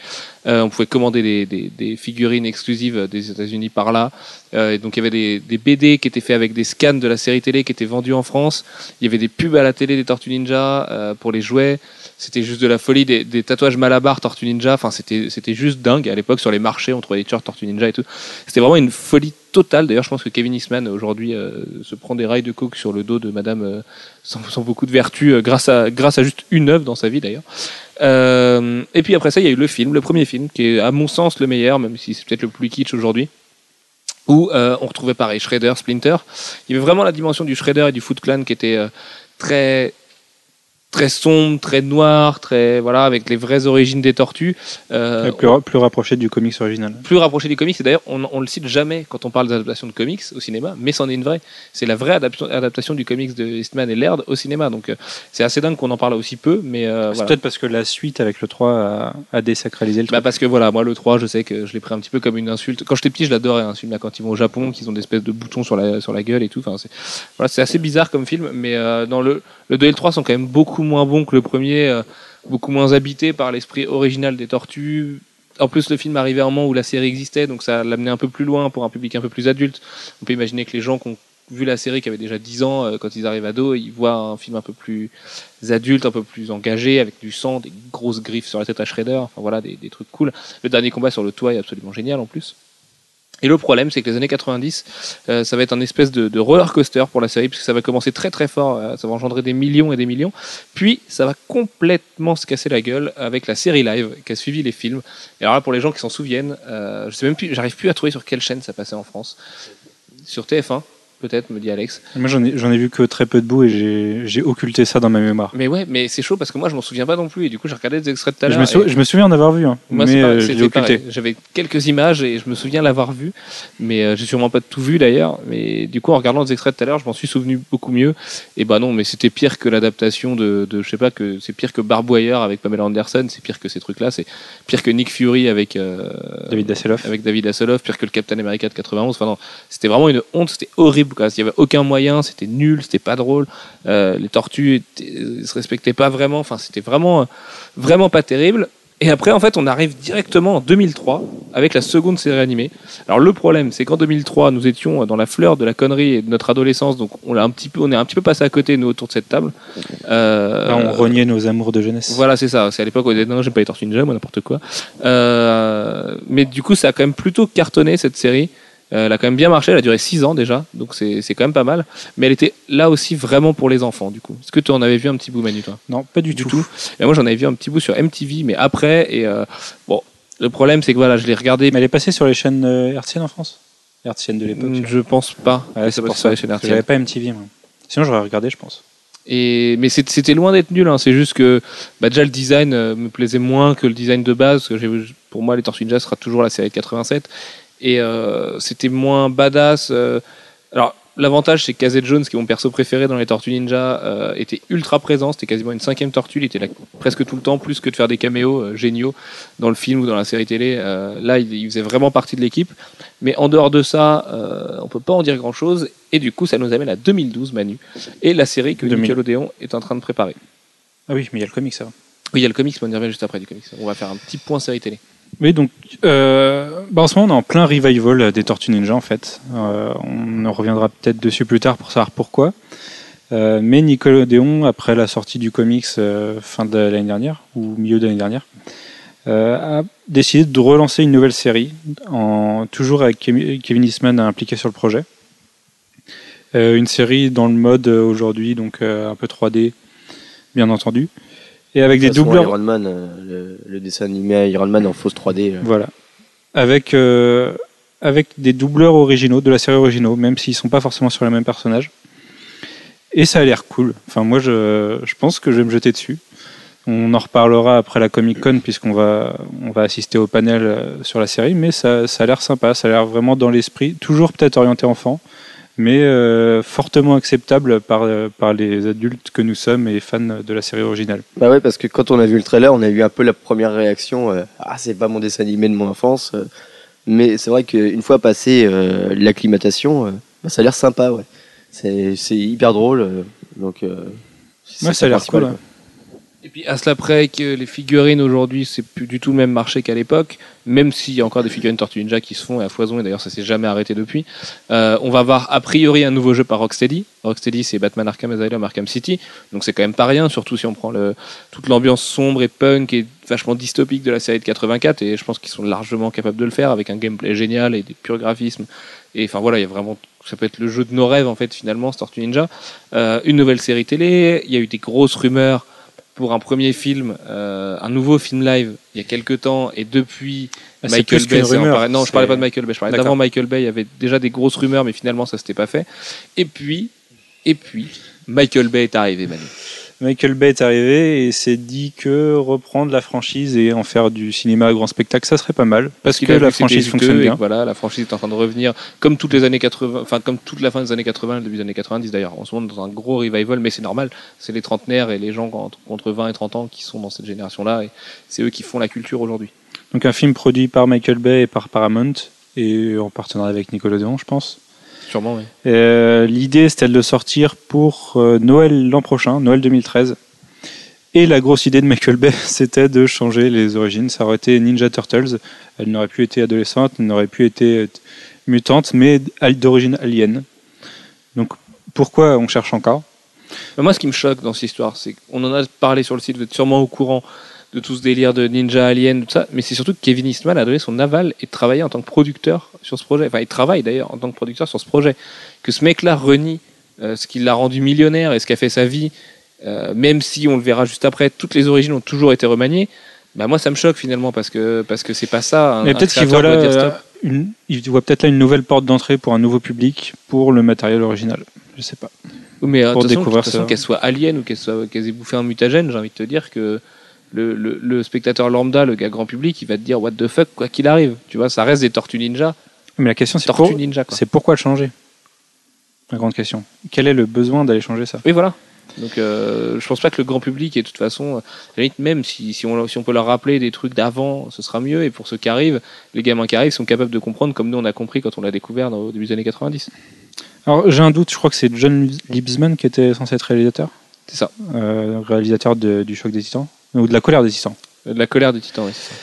On pouvait commander des, figurines exclusives des États-Unis par là. Donc il y avait des, des Qui étaient faits avec des scans de la série télé qui étaient vendus en France. Il y avait des pubs à la télé des Tortues Ninja euh, pour les jouets. C'était juste de la folie, des, tatouages Malabar Tortues Ninja. Enfin, c'était juste dingue. À l'époque, sur les marchés, on trouvait des t-shirts Tortues Ninja et tout. C'était vraiment une folie totale. D'ailleurs, je pense que Kevin Eastman aujourd'hui euh, se prend des rails de coke sur le dos de Madame euh, sans, beaucoup de vertu, grâce à grâce à juste une œuvre dans sa vie d'ailleurs. Et puis après ça, il y a eu le film, le premier film, qui est à mon sens le meilleur, même si c'est peut-être le plus kitsch aujourd'hui, où euh, on retrouvait pareil Shredder, Splinter. Il y avait vraiment la dimension du Shredder et du Foot Clan qui était euh, très très sombre, très noir, très voilà avec les vraies origines des tortues. Euh, Ouais, plus, plus rapproché du comics original. plus rapproché des comics. Et d'ailleurs, on, on le cite jamais quand on parle d'adaptation de comics au cinéma, mais c'en est une vraie. C'est la vraie adaptation, adaptation du comics de Eastman et Laird au cinéma. Donc euh, c'est assez dingue qu'on en parle aussi peu, mais euh, C'est voilà. peut-être parce que la suite avec le 3 a, a désacralisé le truc. Bah parce que voilà, moi le 3, je sais que je l'ai pris un petit peu comme une insulte. Quand j'étais petit, je l'adorais, un film là, quand ils vont au Japon, qu'ils ont des espèces de boutons sur la, sur la gueule et tout. Enfin, c'est voilà, c'est assez bizarre comme film, mais euh, dans le, le 2 et le 3 sont quand même beaucoup moins bons que le premier, euh, beaucoup moins habités par l'esprit original des tortues. En plus, le film arrivait à un moment où la série existait, donc ça l'amenait un peu plus loin pour un public un peu plus adulte. On peut imaginer que les gens qui ont vu la série, qui avaient déjà 10 ans, euh, quand ils arrivent à dos, ils voient un film un peu plus adulte, un peu plus engagé, avec du sang, des grosses griffes sur la tête à Shredder, enfin voilà, des, des trucs cool. Le dernier combat sur le toit est absolument génial en plus. Et le problème, c'est que les années 90, euh, ça va être un espèce de, roller coaster pour la série, puisque ça va commencer très très fort, euh, ça va engendrer des millions et des millions, puis ça va complètement se casser la gueule avec la série live qui a suivi les films. Et alors là, pour les gens qui s'en souviennent, euh, je sais même plus, j'arrive plus à trouver sur quelle chaîne ça passait en France. Sur TF1, peut-être, me dit Alex. Moi, j'en ai, vu que très peu de bouts et j'ai, occulté ça dans ma mémoire. Mais ouais, mais c'est chaud parce que moi je m'en souviens pas non plus, et du coup j'ai regardé des extraits de tout à l'heure. je me souviens en avoir vu, hein, Moi, mais euh, occulté. J'avais quelques images et je me souviens l'avoir vu, mais euh, j'ai sûrement pas tout vu d'ailleurs. Mais du coup, en regardant les extraits de tout à l'heure, je m'en suis souvenu beaucoup mieux. Et bah non, mais c'était pire que l'adaptation de, de, je sais pas, que c'est pire que Barbwire avec Pamela Anderson, c'est pire que ces trucs-là, c'est pire que Nick Fury avec euh, David Hasselhoff. avec David Hasselhoff, pire que le Captain America de 91. Enfin non, c'était vraiment une honte, c'était horrible. Quoi. Il y avait aucun moyen, c'était nul, c'était pas drôle. Euh, les tortues étaient- euh, se respectaient pas vraiment. Enfin, c'était vraiment, euh, vraiment pas terrible. Et après, en fait, on arrive directement en 2003 avec la seconde série animée. Alors le problème, c'est qu'en 2003, nous étions dans la fleur de la connerie et de notre adolescence, donc on l'a un petit peu, on est un petit peu passé à côté nous autour de cette table. Euh, Là, on reniait nos amours de jeunesse. voilà, c'est ça. C'est à l'époque où on disait non, j'aime pas les Tortues Ninja, moi n'importe quoi. Euh, mais du coup, ça a quand même plutôt cartonné cette série. Euh, elle a quand même bien marché. Elle a duré 6 ans déjà, donc c'est quand même pas mal. Mais elle était là aussi vraiment pour les enfants, du coup. Est-ce que tu en avais vu un petit bout, Manu, toi? Non, pas du, Du tout. tout. Et moi, j'en avais vu un petit bout sur MTV, mais après. Et euh, bon, le problème, c'est que voilà, je l'ai regardé. Mais elle est passée sur les chaînes euh, hertziennes en France? Hertziennes de l'époque. Je pense pas. Ouais, c'est pour ça. J'avais pas MTV, moi. Sinon, j'aurais regardé, je pense. Et, mais c'était loin d'être nul. hein. C'est juste que bah, déjà le design euh, me plaisait moins que le design de base. Parce que j'ai- pour moi, les Tortues Ninja sera toujours la série de 87. Et euh, c'était moins badass. euh. Alors, l'avantage, c'est que Kazet Jones, qui est mon perso préféré dans les Tortues Ninja, euh, était ultra présent. C'était quasiment une cinquième tortue. Il était là presque tout le temps, plus que de faire des caméos euh, géniaux dans le film ou dans la série télé. Euh, là, il, il faisait vraiment partie de l'équipe. Mais en dehors de ça, on peut pas en dire grand-chose. Et du coup, ça nous amène à 2012, Manu, et la série que 2000. Nickelodeon est en train de préparer. Ah oui, mais il y a le comic, ça. Oui, il y a le comics, mais on y revient juste après du comics. On va faire un petit point série télé. Oui, donc, euh, bah, en ce moment, on est en plein revival des Tortues Ninja, en fait. Euh, on en reviendra peut-être dessus plus tard pour savoir pourquoi. Euh, mais Nickelodeon, après la sortie du comics euh, fin de l'année dernière, ou milieu de l'année dernière, euh, a décidé de relancer une nouvelle série, en, toujours avec Kevin Eastman impliqué sur le projet. Euh, une série dans le mode aujourd'hui, donc un peu 3D, bien entendu. Et avec De des doubleurs. Iron Man, euh, le, le dessin animé Iron Man en fausse 3D. là. Voilà. Avec, euh, avec des doubleurs originaux, de la série originaux, même s'ils sont pas forcément sur les mêmes personnages. Et ça a l'air cool. Enfin, moi, je, je pense que je vais me jeter dessus. On en reparlera après la Comic Con, puisqu'on va, on va assister au panel euh, sur la série, mais ça, ça a l'air sympa, ça a l'air vraiment dans l'esprit, toujours peut-être orienté enfant, mais euh, fortement acceptable par, euh, par les adultes que nous sommes et fans de la série originale. Bah ouais, parce que quand on a vu le trailer, on a eu un peu la première réaction. euh, ah, c'est pas mon dessin animé de mon enfance. mais c'est vrai qu'une fois passé euh, l'acclimatation, bah, ça a l'air sympa, ouais. C'est hyper drôle. donc, Ouais, ça a l'air cool, quoi. Et puis à cela près que les figurines aujourd'hui, c'est plus du tout le même marché qu'à l'époque, même s'il y a encore des figurines Tortue Ninja qui se font à foison, et d'ailleurs ça s'est jamais arrêté depuis. Euh, on va avoir a priori un nouveau jeu par Rocksteady. Rocksteady, c'est Batman Arkham Asylum, Arkham City, donc c'est quand même pas rien, surtout si on prend toute l'ambiance sombre et punk et vachement dystopique de la série de 84, et je pense qu'ils sont largement capables de le faire avec un gameplay génial et des purs graphismes. Et enfin voilà, il y a vraiment, ça peut être le jeu de nos rêves en fait finalement, Tortue Ninja. Euh, une nouvelle série télé, il y a eu des grosses rumeurs pour un premier film, euh, un nouveau film live il y a quelques temps, et depuis Ah, Michael Bay, rumeur, non, je parlais pas de Michael Bay, je parlais d'avant Michael Bay, il y avait déjà des grosses rumeurs, mais finalement ça s'était pas fait. Et puis, et puis, Michael Bay est arrivé, Manu. Michael Bay est arrivé et s'est dit que reprendre la franchise et en faire du cinéma à grand spectacle, ça serait pas mal. Parce que la franchise fonctionne bien. voilà, la franchise est en train de revenir comme toutes les années 80, enfin comme toute la fin des années 80, le début des années 90 d'ailleurs. On se montre dans un gros revival, mais c'est normal. C'est les trentenaires et les gens entre, entre 20 et 30 ans qui sont dans cette génération-là, et c'est eux qui font la culture aujourd'hui. Donc un film produit par Michael Bay et par Paramount et en partenariat avec Nickelodeon, je pense. Sûrement, oui. Euh, L'idée, c'était de le sortir pour euh, Noël l'an prochain, Noël 2013. Et la grosse idée de Michael Bay, <laughs> c'était de changer les origines. Ça aurait été Ninja Turtles. Elle n'aurait plus été adolescente, elle n'aurait plus été euh, mutante, mais d'origine alien. Donc pourquoi on cherche encore? Mais moi, ce qui me choque dans cette histoire, c'est qu'on en a parlé sur le site, vous êtes sûrement au courant de tout ce délire de Ninja Alien, tout ça, mais c'est surtout que Kevin Eastman a donné son aval et travaillé en tant que producteur sur ce projet. Enfin, il travaille d'ailleurs en tant que producteur sur ce projet. Que ce mec-là renie euh, ce qui l'a rendu millionnaire et ce qui a fait sa vie, euh, même si on le verra juste après, toutes les origines ont toujours été remaniées. Bah moi, ça me choque finalement parce que parce que c'est pas ça. Un, Mais peut-être qu'il voit, là, euh, une, il voit peut-être là une nouvelle porte d'entrée pour un nouveau public pour le matériel original. Je sais pas. Mais pour façon, découvrir ça. qu'elle soit alien ou qu'elle soit qu'elle ait bouffé un mutagène, j'ai envie de te dire que le, le, le spectateur lambda, le gars grand public, il va te dire what the fuck quoi qu'il arrive. Tu vois, ça reste des tortues ninja, Mais la question, c'est tortues pour- ninja quoi. c'est pourquoi le changer? La grande question. Quel est le besoin d'aller changer ça? Oui voilà. Donc euh, je pense pas que le grand public et de toute façon, euh, à la limite, même si, si, on, si on peut leur rappeler des trucs d'avant, ce sera mieux. Et pour ceux qui arrivent, les gamins qui arrivent sont capables de comprendre comme nous on a compris quand on l'a découvert dans- au début des années 90. Alors j'ai un doute, je crois que c'est John Liebsman qui était censé être réalisateur. C'est ça. Euh, réalisateur de- du choc des titans ou de la colère des titans. De la colère des titans, oui, c'est ça.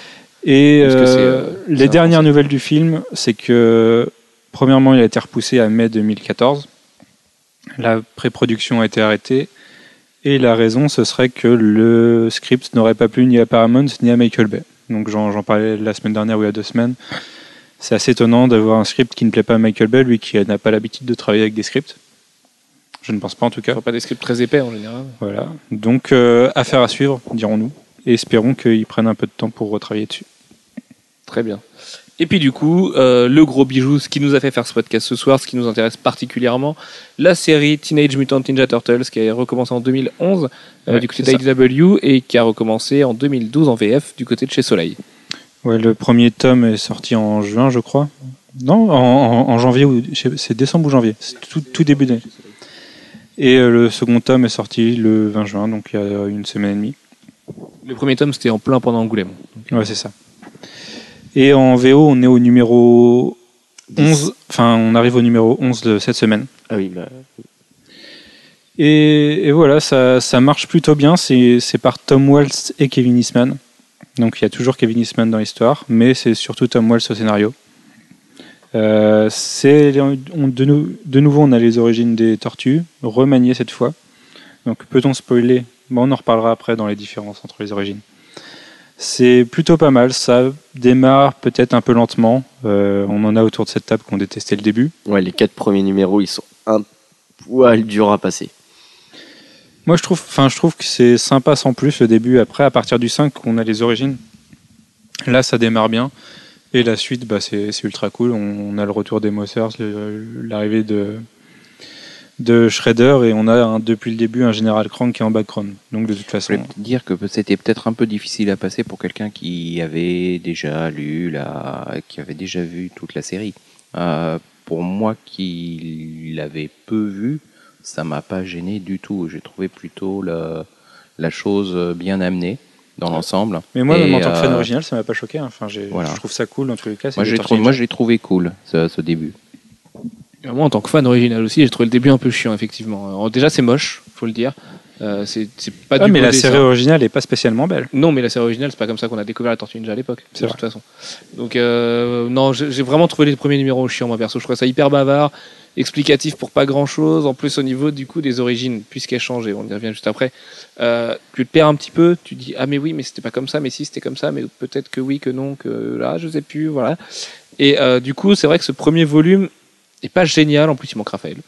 Et Parce que c'est, euh, euh, c'est les dernières nouvelles du film, c'est que premièrement, il a été repoussé à mai 2014. La pré-production a été arrêtée. Et la raison, ce serait que le script n'aurait pas plu ni à Paramount ni à Michael Bay. Donc j'en j'en parlais la semaine dernière ou il y a deux semaines. C'est assez étonnant d'avoir un script qui ne plaît pas à Michael Bay, lui qui n'a pas l'habitude de travailler avec des scripts. Je ne pense pas en tout cas. Enfin, pas des scripts très épais en général. Voilà. Donc, euh, affaire à suivre, dirons-nous. Et espérons qu'ils prennent un peu de temps pour retravailler dessus. Très bien. Et puis du coup, euh, le gros bijou, ce qui nous a fait faire ce podcast ce soir, ce qui nous intéresse particulièrement, la série Teenage Mutant Ninja Turtles qui a recommencé en 2011 euh, Ouais, du côté d'IDW et qui a recommencé en 2012 en VF du côté de chez Soleil. Ouais, le premier tome est sorti en juin, je crois. Non, en, en- en janvier, ou c'est décembre ou janvier. C'est tout, tout début d'année. Et euh, le second tome est sorti le 20 juin, donc il y a une semaine et demie. Le premier tome c'était en plein pendant Angoulême. Ouais, c'est ça. Et en VO, on est au numéro 11. Enfin, on arrive au numéro 11 de cette semaine. Ah oui, bah, Et, et voilà, ça, ça marche plutôt bien. C'est c'est par Tom Waltz et Kevin Eastman. Donc il y a toujours Kevin Eastman dans l'histoire, mais c'est surtout Tom Waltz au scénario. Euh, c'est on- de, nou- de nouveau, on a les origines des tortues, remaniées cette fois. Donc peut-on spoiler? Bon, On en reparlera après dans les différences entre les origines. C'est plutôt pas mal. Ça démarre peut-être un peu lentement. Euh, on en a autour de cette table qui ont détesté le début. ouais, les quatre premiers numéros, ils sont un poil dur à passer. Moi, je trouve, enfin, je trouve que c'est sympa sans plus le début. Après, à partir du 5, on a les origines. Là, ça démarre bien. Et la suite, bah, c'est ultra cool. On, a le retour des Mossers, l'arrivée de, de Shredder, et on a depuis le début un général Krang qui est en background. Donc, de toute Je façon, voulais te dire que c'était peut-être un peu difficile à passer pour quelqu'un qui avait déjà lu, la, qui avait déjà vu toute la série. Euh, pour moi qui l'avais peu vu, ça m'a pas gêné du tout. J'ai trouvé plutôt la, la chose bien amenée dans l'ensemble. Mais moi, même en tant que fan euh, original, ça m'a pas choqué. hein. Enfin, Voilà. je trouve ça cool dans tous les cas. Moi, j'ai trouvé, moi, je l'ai trouvé cool, ce, ce début. Et Moi, en tant que fan original aussi, j'ai trouvé le début un peu chiant, effectivement. Alors, déjà, c'est moche, faut le dire. Euh, c'est c'est pas Ah, du mais la dessin. série originale est pas spécialement belle. Non, mais la série originale, c'est pas comme ça qu'on a découvert la Tortue Ninja à l'époque, C'est de vrai. toute façon. Donc, euh, non, j'ai vraiment trouvé les premiers numéros chiants, moi perso. Je trouve ça hyper bavard, explicatif pour pas grand chose. En plus, au niveau du coup des origines, puisqu'elles changent, et on y revient juste après, euh, tu te perds un petit peu. Tu dis, ah, mais oui, mais c'était pas comme ça, mais si, c'était comme ça, mais peut-être que oui, que non, que là, je sais plus, voilà. Et euh, du coup, c'est vrai que ce premier volume est pas génial. En plus, il manque Raphaël.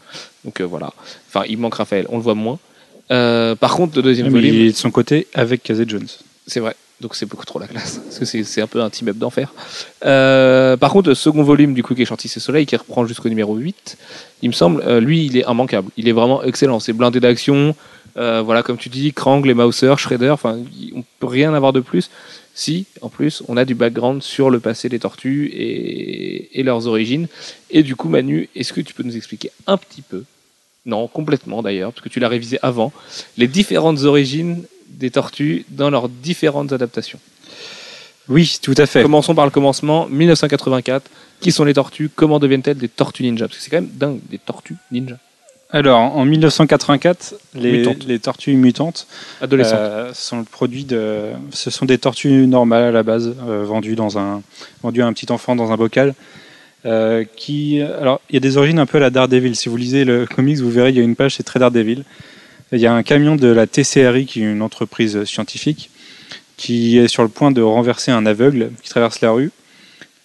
Donc, euh, voilà. Enfin, il manque Raphaël, on le voit moins. Par contre, le deuxième Mais volume. il est de son côté avec Casey Jones. C'est vrai. Donc c'est beaucoup trop la classe. Parce que c'est- un peu un team-up d'enfer. Euh, par contre, le second volume, du coup, qui est c'est Soleil, qui reprend jusqu'au numéro 8, il me semble, euh, lui, il est immanquable. Il est vraiment excellent. C'est blindé d'action. Euh, voilà, comme tu dis, Krang, les Mouser, Shredder, enfin, on peut rien avoir de plus. Si, en plus, on a du background sur le passé des tortues et, et leurs origines. Et du coup, Manu, est-ce que tu peux nous expliquer un petit peu, non, complètement d'ailleurs, parce que tu l'as révisé avant, les différentes origines des tortues dans leurs différentes adaptations Oui, tout à fait. Commençons par le commencement, 1984. Qui sont les tortues? Comment deviennent-elles des tortues ninja? Parce que c'est quand même dingue, des tortues ninja. Alors, en 1984, les, tortues mutantes Adolescentes. euh, sont le produit de. Ce sont des tortues normales à la base, euh, vendues dans un vendues à un petit enfant dans un bocal. euh, qui, alors, il y a des origines un peu à la Daredevil. Si vous lisez le comics, vous verrez, il y a une page, c'est très Daredevil. Il y a un camion de la TCRI, qui est une entreprise scientifique, qui est sur le point de renverser un aveugle qui traverse la rue.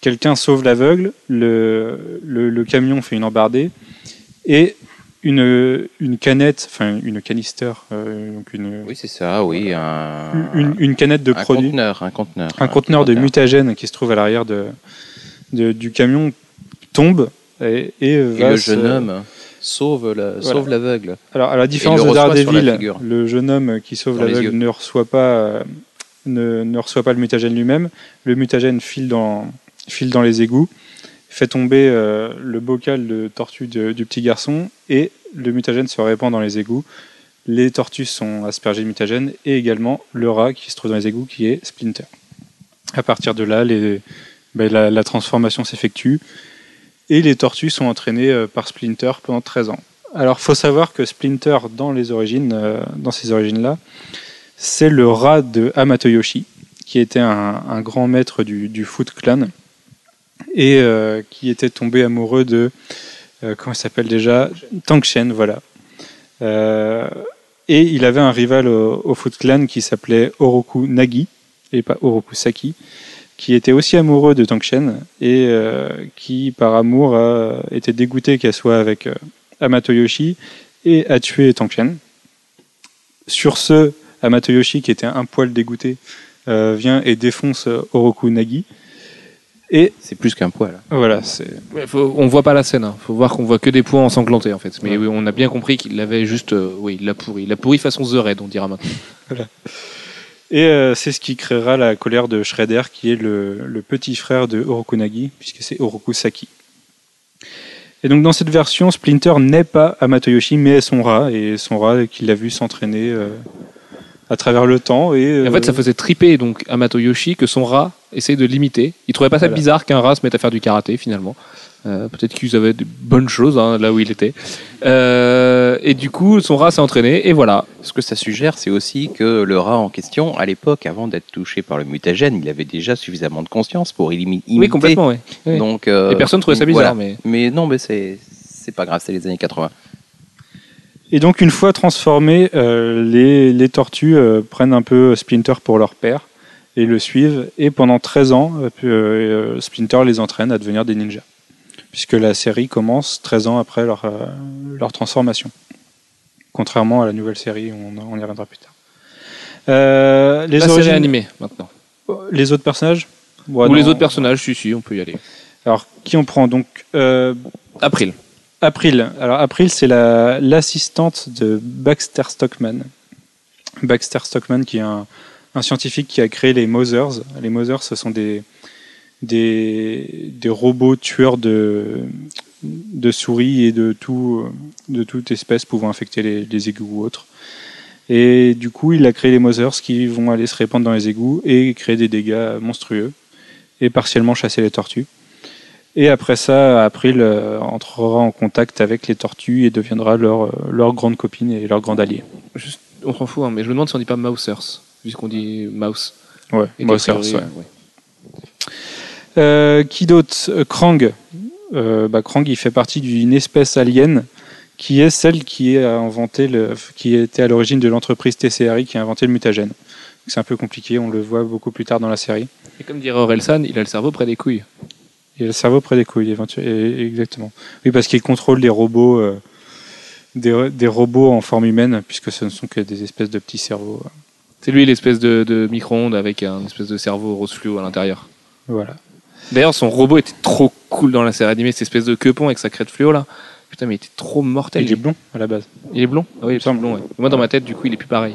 Quelqu'un sauve l'aveugle, le, le, le camion fait une embardée, et une, une canette, enfin une canister, euh, donc une, Oui, c'est ça, oui. Un, une, une canette de un produit, conteneur, un conteneur. un conteneur de mutagène qui se trouve à l'arrière de, de- du camion tombe et, et Et va le se- jeune homme sauve la- Voilà. sauve l'aveugle. Alors à la différence de Daredevil, le jeune homme qui sauve l'aveugle ne reçoit pas euh, ne, ne reçoit pas le mutagène lui-même. Le mutagène file dans file dans les égouts, fait tomber euh, le bocal de tortue de- du petit garçon et le mutagène se répand dans les égouts. Les tortues sont aspergées de mutagène et également le rat qui se trouve dans les égouts qui est Splinter. À partir de là, les, ben, la, la transformation s'effectue et les tortues sont entraînées euh, par Splinter pendant 13 ans. Alors, faut savoir que Splinter, dans les origines, euh, dans ces origines-là, c'est le rat de Hamato Yoshi, qui était un, un grand maître du, du Foot Clan et euh, qui était tombé amoureux de euh, comment il s'appelle déjà? Tang Shen, voilà. Euh, et il avait un rival au, au Foot Clan qui s'appelait Oroku Nagi et pas Oroku Saki, qui était aussi amoureux de Tang Shen et euh, qui, par amour, a été dégoûté qu'elle soit avec euh, Hamato Yoshi et a tué Tang Shen. Sur ce, Hamato Yoshi, qui était un poil dégoûté, euh, vient et défonce euh, Oroku Nagi. Et C'est plus qu'un poil. voilà, c'est Ouais, faut- on voit pas la scène. hein. Faut voir qu'on voit que des points ensanglantés en fait. Mais Ouais. oui, on a bien compris qu'il l'avait juste. euh, oui, il l'a pourri. Il l'a pourri façon The Red, on dira maintenant. <laughs> Et euh, c'est ce qui créera la colère de Shredder, qui est le, le petit frère de Orokunagi, puisque c'est Oroku Saki. Et donc dans cette version, Splinter n'est pas Hamato Yoshi, mais est son rat, et son rat qui l'a vu s'entraîner euh, à travers le temps. Et, Et en euh, fait, ça faisait triper donc Amato Yoshi que son rat essaye de l'imiter. Il trouvait pas ça Voilà. bizarre qu'un rat se mette à faire du karaté finalement. Euh, Peut-être qu'ils avaient de bonnes choses hein, là où il était. Euh, et du coup, son rat s'est entraîné et voilà. Ce que ça suggère, c'est aussi que le rat en question, à l'époque, avant d'être touché par le mutagène, il avait déjà suffisamment de conscience pour imiter. Oui, complètement. Oui. Oui. Donc, euh, et personne trouvait ça bizarre, voilà. mais Mais non, mais c'est c'est pas grave, c'est les années 80. Et donc une fois transformés, euh, les, les tortues euh, prennent un peu Splinter pour leur père et le suivent. Et pendant 13 ans, euh, euh, Splinter les entraîne à devenir des ninjas. Puisque la série commence 13 ans après leur, euh, leur transformation. Contrairement à la nouvelle série, on, on y reviendra plus tard. Euh, les, La série origines- animée maintenant. les autres personnages? Ouais, Ou les autres personnages, si, si, on peut y aller. Alors, qui on prend? Donc, euh, April. April. Alors, April, c'est la- l'assistante de Baxter Stockman. Baxter Stockman, qui est un, un scientifique qui a créé les Mothers. Les Mothers, ce sont des, des, des robots tueurs de, de souris et de, tout, de toute espèce pouvant infecter les, les égouts ou autres. Et du coup, il a créé les Mothers qui vont aller se répandre dans les égouts et créer des dégâts monstrueux et partiellement chasser les tortues. Et après ça, April euh, entrera en contact avec les tortues et deviendra leur, euh, leur grande copine et leur grand allié. Juste, on s'en fout, hein, mais je me demande si on dit pas Mousers, puisqu'on dit Mouse. Ouais, Mousers, ouais. Euh, qui d'autre Euh, Krang. Euh, bah, Krang, il fait partie d'une espèce alien qui est celle qui a inventé le, qui était à l'origine de l'entreprise TCRI qui a inventé le mutagène. C'est un peu compliqué, on le voit beaucoup plus tard dans la série. Et comme dirait Orelsan, il a le cerveau près des couilles. Il a le cerveau près des couilles, exactement. Oui, parce qu'il contrôle les robots, euh, des, des robots en forme humaine, puisque ce ne sont que des espèces de petits cerveaux. C'est lui l'espèce de, de micro-ondes avec un espèce de cerveau rose fluo à l'intérieur. Voilà. D'ailleurs, son robot était trop cool dans la série animée, cette espèce de quepon avec sa crête fluo là. Putain, mais il était trop mortel. Il est blond à la base. Il est blond? Ah oui, Il semble. blond. ouais. Moi, dans ma tête, du coup, il est plus pareil.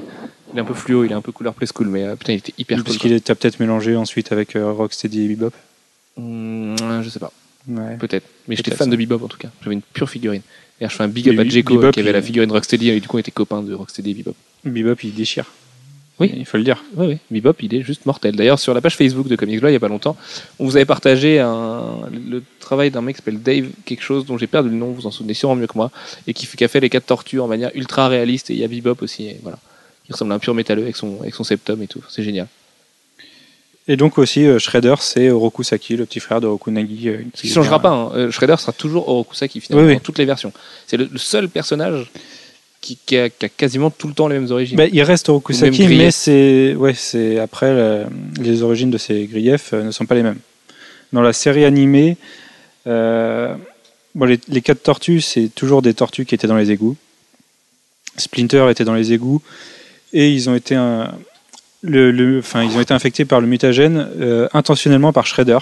Il est un peu fluo, il est un peu couleur play school, mais euh, putain, il était hyper parce cool. qu'il est t'as peut-être mélangé ensuite avec euh, Rocksteady et Bebop? Mmh, je sais pas, Ouais. peut-être. Mais j'étais fan ça. de Bebop en tout cas. J'avais une pure figurine. D'ailleurs, je fais un big up à Jeko Bebop, qui avait il- la figurine Rocksteady et du coup, on était copains de Rocksteady et Bebop. Bebop, il déchire. Oui. Il faut le dire. Oui, oui, Bebop, il est juste mortel. D'ailleurs, sur la page Facebook de Comics Blog, il y a pas longtemps, on vous avait partagé un, le travail d'un mec qui s'appelle Dave, quelque chose dont j'ai perdu le nom, vous vous en souvenez sûrement mieux que moi, et qui, qui a fait les quatre tortues en manière ultra réaliste, et il y a Bebop aussi, et voilà. Il ressemble à un pur métalleux avec son, avec son septum et tout, c'est génial. Et donc aussi, euh, Shredder, c'est Oroku Saki, le petit frère de Rokunagi. euh, qui ne changera pas, hein. Euh, Shredder sera toujours Orokusaki finalement, Oui, oui. dans toutes les versions. C'est le, le seul personnage qui, qui a, qui a quasiment tout le temps les mêmes origines. Bah, il reste Oroku Ou même Saki, grief. mais c'est ouais, c'est après la- les origines de ces griefs euh, ne sont pas les mêmes. Dans la série animée, euh, bon, les, les quatre tortues, c'est toujours des tortues qui étaient dans les égouts. Splinter était dans les égouts et ils ont été un- le, le- enfin, ils ont été infectés par le mutagène euh, intentionnellement par Shredder,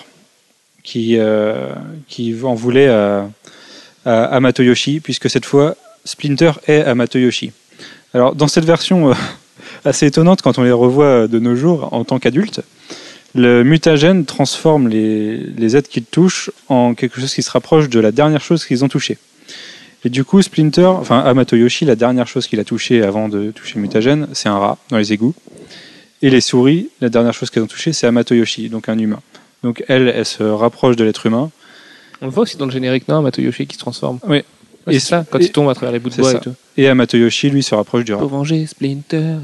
qui, qui en voulait à, à Amato Yoshi, puisque cette fois, Splinter est Amato Yoshi. Alors, dans cette version euh, <laughs> assez étonnante, quand on les revoit de nos jours en tant qu'adultes, le mutagène transforme les, les êtres qu'ils touchent en quelque chose qui se rapproche de la dernière chose qu'ils ont touchée. Et du coup, Splinter, enfin Amato Yoshi, la dernière chose qu'il a touchée avant de toucher le mutagène, c'est un rat dans les égouts. Et les souris, la dernière chose qu'elles ont touchée, c'est Amato Yoshi, donc un humain. Donc elle, elle se rapproche de l'être humain. On le voit aussi dans le générique non, Mato Yoshi qui se transforme. Oui. Ouais, Et ça, quand et- il tombe à travers les bouts de bois ça. et tout. Et Amato Yoshi, lui, se rapproche du rat. Pour venger Splinter.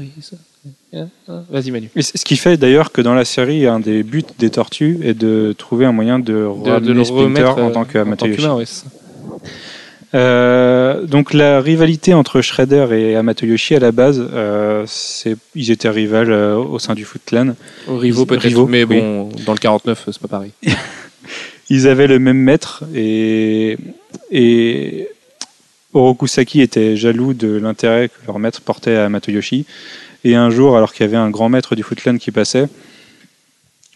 Vas-y Manu. Et ce qui fait d'ailleurs que dans la série, un des buts des tortues est de trouver un moyen de, De, ramener de le Splinter remettre en euh, tant en Yoshi. qu'humain, ouais, c'est ça. Euh, donc la rivalité entre Shredder et Amato Yoshi à la base, euh, ils étaient rivales euh, au sein du Foot Clan. Au Rivaux peut-être, mais oui. bon, dans le 49, c'est pas pareil. <laughs> Ils avaient le même maître et, et Orokusaki était jaloux de l'intérêt que leur maître portait à Amato Yoshi. Et un jour, alors qu'il y avait un grand maître du Foot Clan qui passait,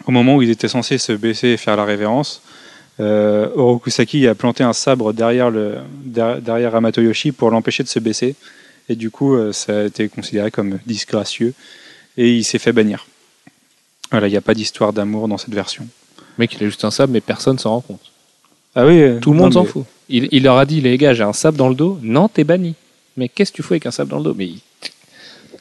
au moment où ils étaient censés se baisser et faire la révérence, euh, Orokusaki a planté un sabre derrière, le, der- derrière Amato Yoshi pour l'empêcher de se baisser. Et du coup, euh, ça a été considéré comme disgracieux. Et il s'est fait bannir. Voilà, il n'y a pas d'histoire d'amour dans cette version. Le mec, il a juste un sable, mais personne s'en rend compte. Ah oui, Tout le monde s'en fout. Il, il leur a dit, les gars, j'ai un sable dans le dos. Non, t'es banni. Mais qu'est-ce que tu fais avec un sable dans le dos? Mais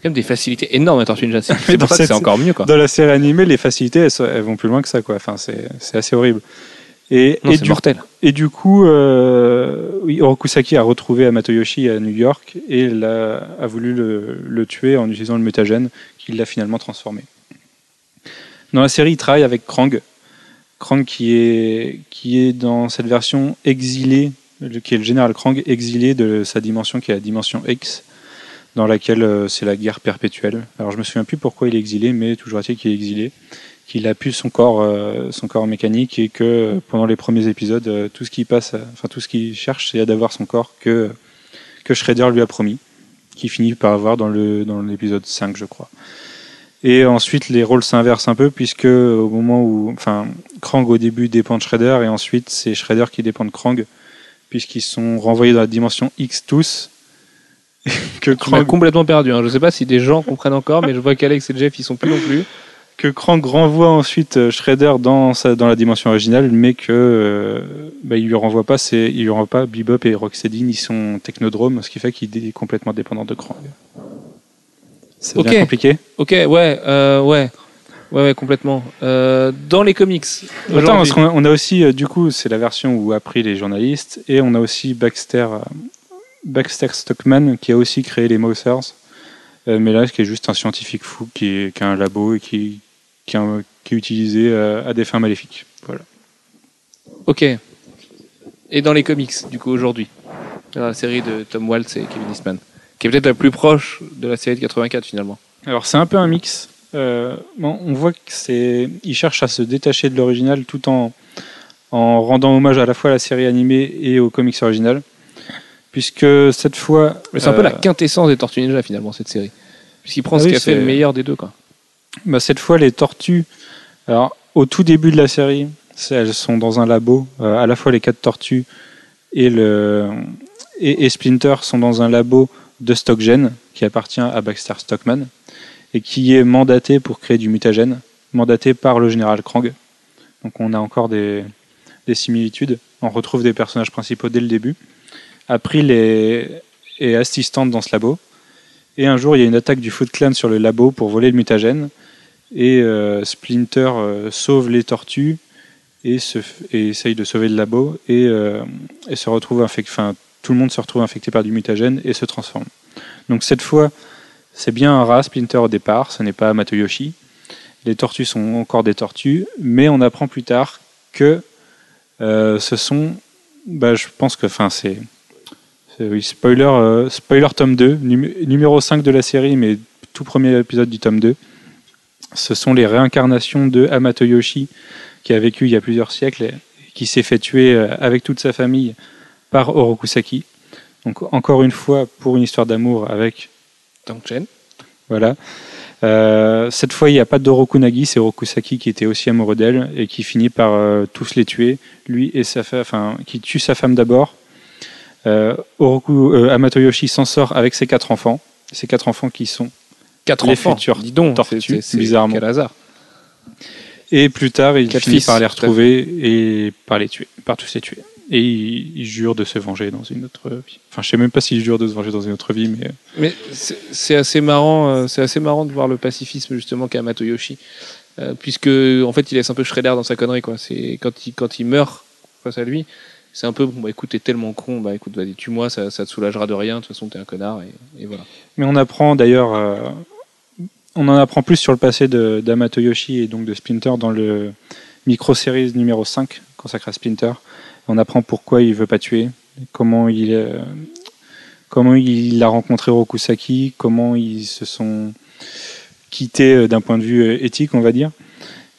quand même des facilités énormes à Tortue Ninja. C'est <laughs> pour ça que c'est encore mieux, quoi. Dans la série animée, les facilités, elles, vont plus loin que ça, quoi. Enfin, c'est assez horrible. Et, Non, et c'est du, mortel. et du coup, euh, oui, Orokusaki a retrouvé Amato Yoshi à New York et a voulu le, le tuer en utilisant le mutagène, qu'il l'a finalement transformé. Dans la série, il travaille avec Krang. Krang qui est, qui est dans cette version exilé, qui est le général Krang exilé de sa dimension, qui est la dimension X, dans laquelle euh, c'est la guerre perpétuelle. Alors je me souviens plus pourquoi il est exilé, mais toujours est-il qu'il est exilé, qu'il a pu son corps, euh, son corps mécanique et que euh, pendant les premiers épisodes, tout ce qu'il passe, enfin tout ce qu'il cherche, c'est d'avoir son corps que que Shredder lui a promis, qui finit par avoir dans le dans l'épisode 5, je crois. Et ensuite, les rôles s'inversent un peu puisque au moment où, enfin, Krang au début dépend de Shredder et ensuite c'est Shredder qui dépend de Krang puisqu'ils sont renvoyés dans la dimension X tous. <laughs> que Krang complètement perdu. Hein. Je sais pas si des gens comprennent encore, mais je vois qu'Alex et Jeff ils sont plus non plus. que Krang renvoie ensuite euh, Shredder dans, sa, dans la dimension originale, mais que euh, bah, il lui renvoie pas, c'est, il lui renvoie pas Bebop et Rocksteady ni son Technodrome, ce qui fait qu'il est complètement dépendant de Krang. C'est Ok. bien compliqué. Ok, ouais, euh, ouais, ouais, ouais, complètement. Euh, dans les comics. Attends, parce qu'on a, on a aussi, euh, du coup, c'est la version où a pris les journalistes, et on a aussi Baxter, euh, Baxter Stockman qui a aussi créé les Mousers, euh, mais là, qui est juste un scientifique fou qui, est, qui a un labo et qui, qui, a- qui est utilisé euh, à des fins maléfiques. Voilà. Ok. Et dans les comics, du coup, aujourd'hui, dans la série de Tom Waltz et Kevin Eastman, qui est peut-être la plus proche de la série de 84 finalement. Alors c'est un peu un mix. Euh, bon, on voit que c'est, il cherche à se détacher de l'original tout en en rendant hommage à la fois à la série animée et au comics original, puisque cette fois, Mais c'est un peu euh, la quintessence des Tortues Ninja finalement cette série, puisqu'il prend Ah ce oui, qui a fait le meilleur des deux quoi. bah, cette fois les tortues. Alors au tout début de la série, elles sont dans un labo. euh, à la fois les quatre tortues et le et, et Splinter sont dans un labo de Stockgen qui appartient à Baxter Stockman et qui est mandaté pour créer du mutagène, mandaté par le général Krang. Donc on a encore des, des similitudes. On retrouve des personnages principaux dès le début. April est, est assistante dans ce labo. Et un jour, il y a une attaque du Foot Clan sur le labo pour voler le mutagène. Et euh, Splinter euh, sauve les tortues et, se, essaye de sauver le labo. Et, euh, se retrouve infecté. Tout le monde se retrouve infecté par du mutagène et se transforme. Donc cette fois, c'est bien un rat Splinter au départ, ce n'est pas Matoyoshi. Les tortues sont encore des tortues, mais on apprend plus tard que euh, ce sont. Bah, je pense que. Enfin, c'est. spoiler, euh, spoiler tome 2, numé- numéro 5 de la série, mais tout premier épisode du tome 2. Ce sont les réincarnations de Amatoyoshi, qui a vécu il y a plusieurs siècles et qui s'est fait tuer euh, avec toute sa famille par Orokusaki. Donc, encore une fois, pour une histoire d'amour avec Donc Chen. voilà. Euh, cette fois, il n'y a pas d'Orokunagi, c'est Orokusaki qui était aussi amoureux d'elle et qui finit par euh, tous les tuer, lui et sa femme, enfin, qui tue sa femme d'abord. Euh, Oroku, euh, Amatoyoshi s'en sort avec ses quatre enfants, ses quatre enfants qui sont. Quatre Les enfants. futurs Dis donc, tortues, c'est- bizarrement. Quel hasard. Et plus tard, il Quatre finit fils, par les retrouver et par les tuer, par tous les tuer. Et il, il jure de se venger dans une autre vie. Enfin, je sais même pas s'il jure de se venger dans une autre vie, mais Mais c'est assez marrant, euh, c'est assez marrant de voir le pacifisme justement qu'a Matoyoshi, euh, puisque en fait il laisse un peu Shredder dans sa connerie quoi. C'est quand il quand il meurt face à lui, c'est un peu bon bah écoute t'es tellement con, bah écoute vas-y tue-moi, ça, ça te soulagera de rien. De toute façon t'es un connard et, et voilà. Mais on apprend d'ailleurs, euh, on en apprend plus sur le passé de- d'Amatoyoshi et donc de Splinter dans le micro-série numéro 5 consacré à Splinter. On apprend pourquoi il veut pas tuer, comment il, euh, comment il a rencontré Rokusaki, comment ils se sont quittés euh, d'un point de vue euh, éthique, on va dire.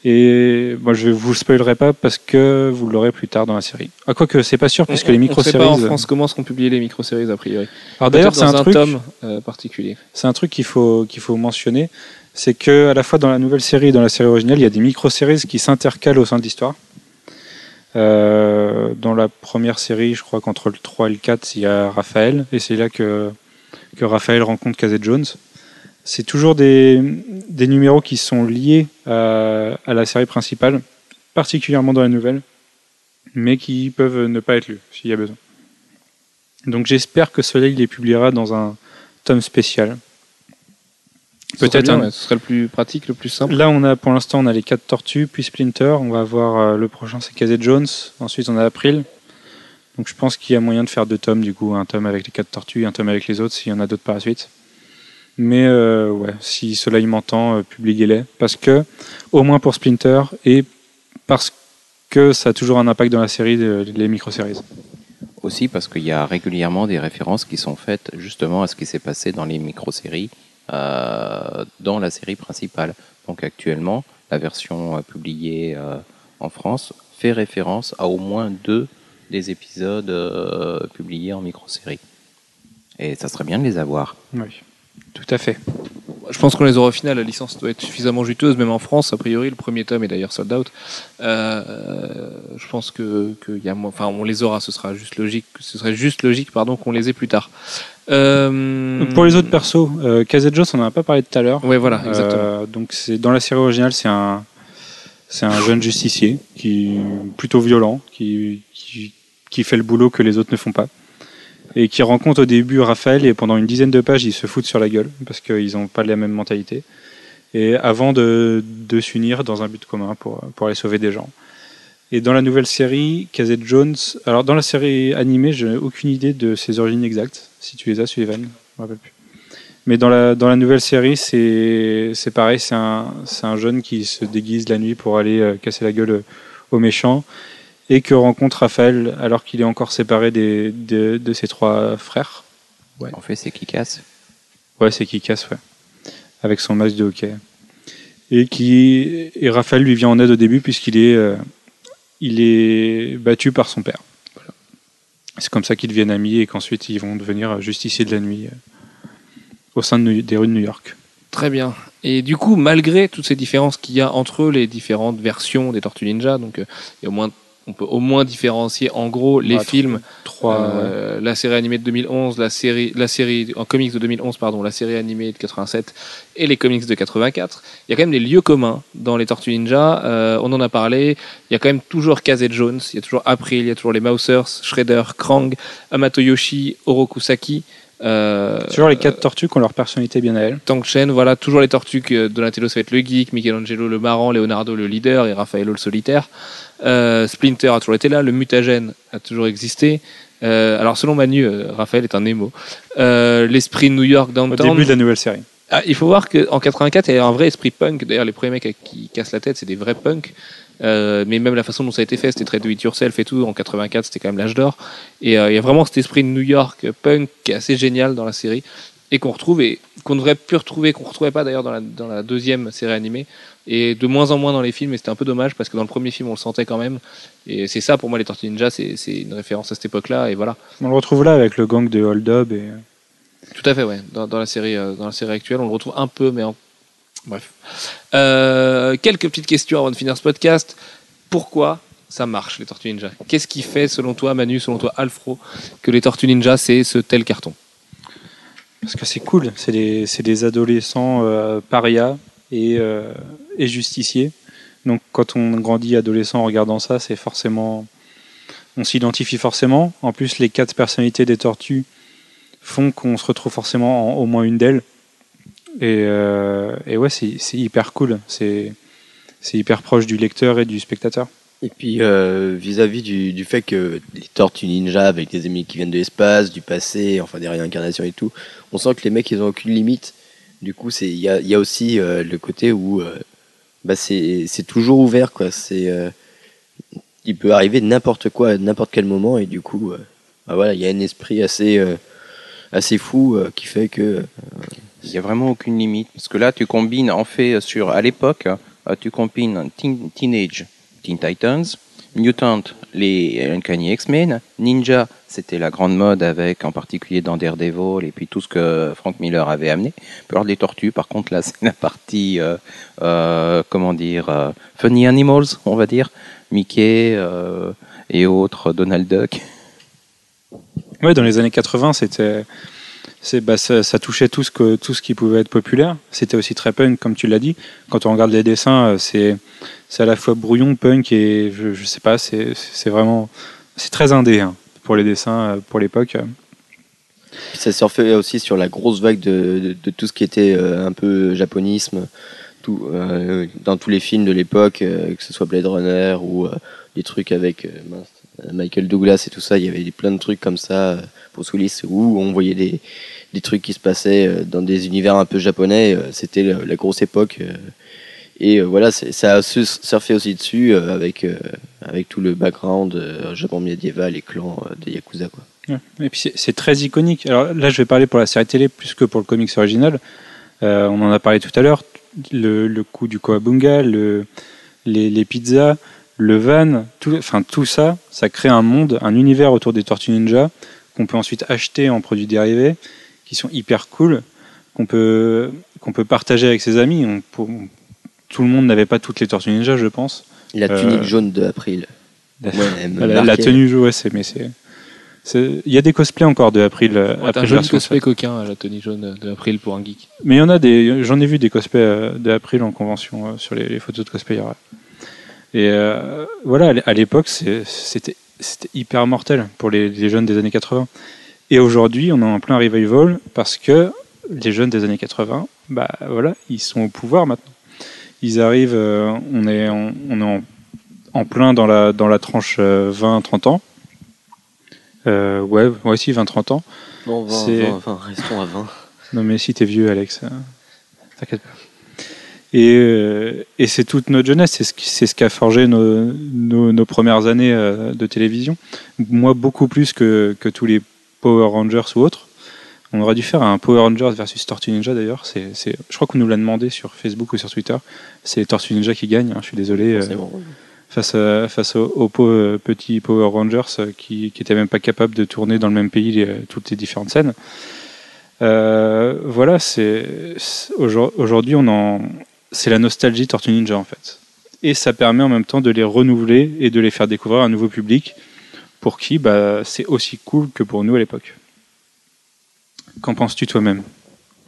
Et moi, je vous le spoilerai pas parce que vous l'aurez plus tard dans la série. Ah, quoique, c'est pas sûr, puisque on, les on sait micro-séries. pas en France comment seront publiées les micro-séries a priori. Alors d'ailleurs, c'est un un truc. tome euh, particulier. C'est un truc qu'il faut, qu'il faut mentionner, c'est que à la fois dans la nouvelle série et dans la série originale, il y a des micro-séries qui s'intercalent au sein de l'histoire. Euh, dans la première série, je crois qu'entre le 3 et le 4, il y a Raphaël, et c'est là que, que Raphaël rencontre Casey Jones. C'est toujours des, des numéros qui sont liés à, à la série principale, particulièrement dans la nouvelle, mais qui peuvent ne pas être lus s'il y a besoin. Donc j'espère que Soleil les publiera dans un tome spécial. Peut-être bien, un- ouais, ce serait le plus pratique, le plus simple. Là, on a pour l'instant, on a les quatre tortues, puis Splinter. On va avoir euh, le prochain, c'est Casey Jones. Ensuite, on a April. Donc, je pense qu'il y a moyen de faire deux tomes, du coup, un tome avec les quatre tortues et un tome avec les autres, s'il y en a d'autres par la suite. Mais euh, ouais, si Soleil m'entend, euh, publiez-les. Parce que, au moins pour Splinter, et parce que ça a toujours un impact dans la série, de- les micro-séries. Aussi parce qu'il y a régulièrement des références qui sont faites justement à ce qui s'est passé dans les micro-séries euh, dans la série principale. Donc actuellement, la version euh, publiée euh, en France, fait référence à au moins deux des épisodes euh, publiés en micro-série. Et ça serait bien de les avoir. Oui, tout à fait. Je pense qu'on les aura au final. La licence doit être suffisamment juteuse, même en France. A priori, le premier tome est d'ailleurs sold out. Euh, je pense que, que y a, enfin, on les aura. Ce sera juste logique. Ce serait juste logique, pardon, qu'on les ait plus tard. Euh, Pour les autres persos, euh, Jones, on n'en a pas parlé tout à l'heure. Ouais, voilà, exactement. Euh, donc c'est dans la série originale, c'est un c'est un jeune justicier qui plutôt violent, qui, qui qui fait le boulot que les autres ne font pas et qui rencontre au début Raphaël et pendant une dizaine de pages ils se foutent sur la gueule parce qu'ils n'ont pas la même mentalité et avant de, de s'unir dans un but commun pour pour aller sauver des gens. Et dans la nouvelle série, Casey Jones, alors dans la série animée, je n'ai aucune idée de ses origines exactes. Si tu les as, Sullivan, je me rappelle plus. Mais dans la, dans la nouvelle série, c'est pareil, c'est un, un jeune qui se déguise la nuit pour aller euh, casser la gueule euh, aux méchants et que rencontre Raphaël alors qu'il est encore séparé des, de, de ses trois frères. En fait, c'est qui casse. Ouais, c'est qui casse, ouais. Avec son masque de hockey. Et qui et Raphaël lui vient en aide au début puisqu'il est euh, il est battu par son père. C'est comme ça qu'ils deviennent amis et qu'ensuite ils vont devenir justiciers de la nuit euh, au sein des rues de New York. Très bien. Et du coup, malgré toutes ces différences qu'il y a entre les différentes versions des Tortues Ninja, donc euh, il y a au moins, on peut au moins différencier en gros les Ouais, films, Trois. ouais. euh, la série animée de 2011, la série, la série en comics de 2011, pardon, la série animée de 87 et les comics de 84. Il y a quand même des lieux communs dans les Tortues Ninja. euh, on en a parlé. Il y a quand même toujours Kaz et Jones. Il y a toujours April. Il y a toujours les Mousers, Shredder, Krang, Amato Yoshi, Orokusaki. Euh, Toujours les quatre tortues qui ont leur personnalité bien à elles. Tank Chen, voilà, toujours les tortues que Donatello ça va être le geek, Michelangelo le marrant, Leonardo le leader et Raffaello le solitaire. Euh, Splinter a toujours été là, le mutagène a toujours existé. Euh, alors selon Manu, Raphaël est un émo. L'esprit New York Au Downtown. début de la nouvelle série. Ah, il faut voir qu'en 84, il y a un vrai esprit punk. D'ailleurs, les premiers mecs qui cassent la tête, c'est des vrais punks. Euh, mais même la façon dont ça a été fait, c'était très do it yourself et tout. En 84, c'était quand même l'âge d'or. Et euh, il y a vraiment cet esprit de New York euh, punk qui est assez génial dans la série et qu'on retrouve et qu'on devrait plus retrouver, qu'on retrouvait pas d'ailleurs dans la, dans la deuxième série animée et de moins en moins dans les films. Et c'était un peu dommage parce que dans le premier film, on le sentait quand même. Et c'est ça pour moi, les Tortues Ninja, c'est c'est une référence à cette époque-là. Et voilà. On le retrouve là avec le gang de Hold Up et Tout à fait, ouais. Dans, dans la série, euh, dans la série actuelle, on le retrouve un peu, mais en... bref. Euh, quelques petites questions avant de finir ce podcast. Pourquoi ça marche les Tortues Ninja? Qu'est-ce qui fait, selon toi, Manu, selon toi, Alfro, que les Tortues Ninja c'est ce tel carton? Parce que c'est cool. C'est des, adolescents euh, parias et, euh, justiciers. Donc quand on grandit adolescent en regardant ça, c'est forcément, on s'identifie forcément. En plus, les quatre personnalités des tortues font qu'on se retrouve forcément en au moins une d'elles. Et, euh, et ouais, c'est hyper cool. C'est hyper proche du lecteur et du spectateur. Et puis euh, vis-à-vis du, fait que les tortues ninja avec des ennemis qui viennent de l'espace, du passé, enfin des réincarnations et tout, on sent que les mecs ils ont aucune limite. Du coup, il y a, aussi euh, le côté où bah c'est toujours ouvert il peut arriver n'importe quoi à n'importe quel moment et du coup bah voilà il y a un esprit assez fou qui fait que Il n'y a vraiment aucune limite. Parce que là, tu combines, en fait, sur, à l'époque, euh, tu combines Teen- Teenage Teen Titans, Mutant, les Uncanny X-Men, Ninja, c'était la grande mode avec, en particulier dans Daredevil, et puis tout ce que Frank Miller avait amené. Alors, les tortues, par contre, là, <laughs> c'est la partie, euh, euh, comment dire, euh, Funny Animals, on va dire. Mickey euh, et autres, Donald Duck. Ouais, dans les années 80, c'était, bah, ça, touchait tout ce, que, tout ce qui pouvait être populaire. C'était aussi très punk, comme tu l'as dit. Quand on regarde les dessins, euh, c'est, à la fois brouillon, punk et je, je sais pas, c'est, vraiment, c'est très indé hein, pour les dessins, euh, pour l'époque. Ça surfait aussi sur la grosse vague de, de, tout ce qui était euh, un peu japonisme, tout, dans tous les films de l'époque, que ce soit Blade Runner ou euh, des trucs avec Michael Douglas et tout ça, il y avait plein de trucs comme ça pour Willis où on voyait des, des trucs qui se passaient euh, dans des univers un peu japonais. euh, C'était la, grosse époque. euh, et voilà, ça a su- surfé aussi dessus avec, avec tout le background Japon médiéval et clans euh, des Yakuza. Quoi. Et puis c'est, très iconique. Alors là, je vais parler pour la série télé plus que pour le comics original. On en a parlé tout à l'heure. le, le coup du Koabunga, le, les, les pizzas, le van, tout, enfin, tout ça, ça crée un monde, un univers autour des Tortues Ninja qu'on peut ensuite acheter en produits dérivés, qui sont hyper cool, qu'on peut, qu'on peut partager avec ses amis. On- pour- tout le monde n'avait pas toutes les Tortues Ninja, je pense. La Euh, tunique jaune de April. La- Ouais, <laughs> tenue jaune, ouais, c'est, mais c'est, il y a des cosplays encore de April. euh, Ouais, un cosplay coquin à la tenue jaune de April pour un geek. Mais il y en a des, j'en ai vu des cosplays euh, de April en convention sur les, les photos de cosplayers. Et euh, voilà, à l'é- à l'époque, c'était, c'était hyper mortel pour les, les jeunes des années 80. Et aujourd'hui, on est en plein revival parce que les jeunes des années 80, bah voilà, ils sont au pouvoir maintenant. Ils arrivent, euh, on est, en, on est en, en plein dans la, dans la tranche euh, 20-30 ans. Euh, ouais, ouais, si, 20-30 ans. Bon, 20, C'est- 20, 20, restons à 20. Non, mais si t'es vieux, Alex, euh, t'inquiète pas. Et, euh, et c'est toute notre jeunesse, c'est ce qui, ce qui a forgé nos, nos, nos premières années euh, de télévision. Moi, beaucoup plus que, que tous les Power Rangers ou autres. On aurait dû faire un Power Rangers versus Tortue Ninja d'ailleurs. C'est, c'est, je crois qu'on nous l'a demandé sur Facebook ou sur Twitter. C'est Tortue Ninja qui gagnent, hein, je suis désolé. euh, C'est bon. face, à, face aux, aux euh, petits Power Rangers euh, qui n'étaient même pas capables de tourner dans le même pays les- toutes les différentes scènes. Euh, voilà, c'est c'est- aujourd- aujourd'hui on en c'est la nostalgie Tortue Ninja en fait, et ça permet en même temps de les renouveler et de les faire découvrir à un nouveau public pour qui bah, c'est aussi cool que pour nous à l'époque. Qu'en penses-tu toi-même?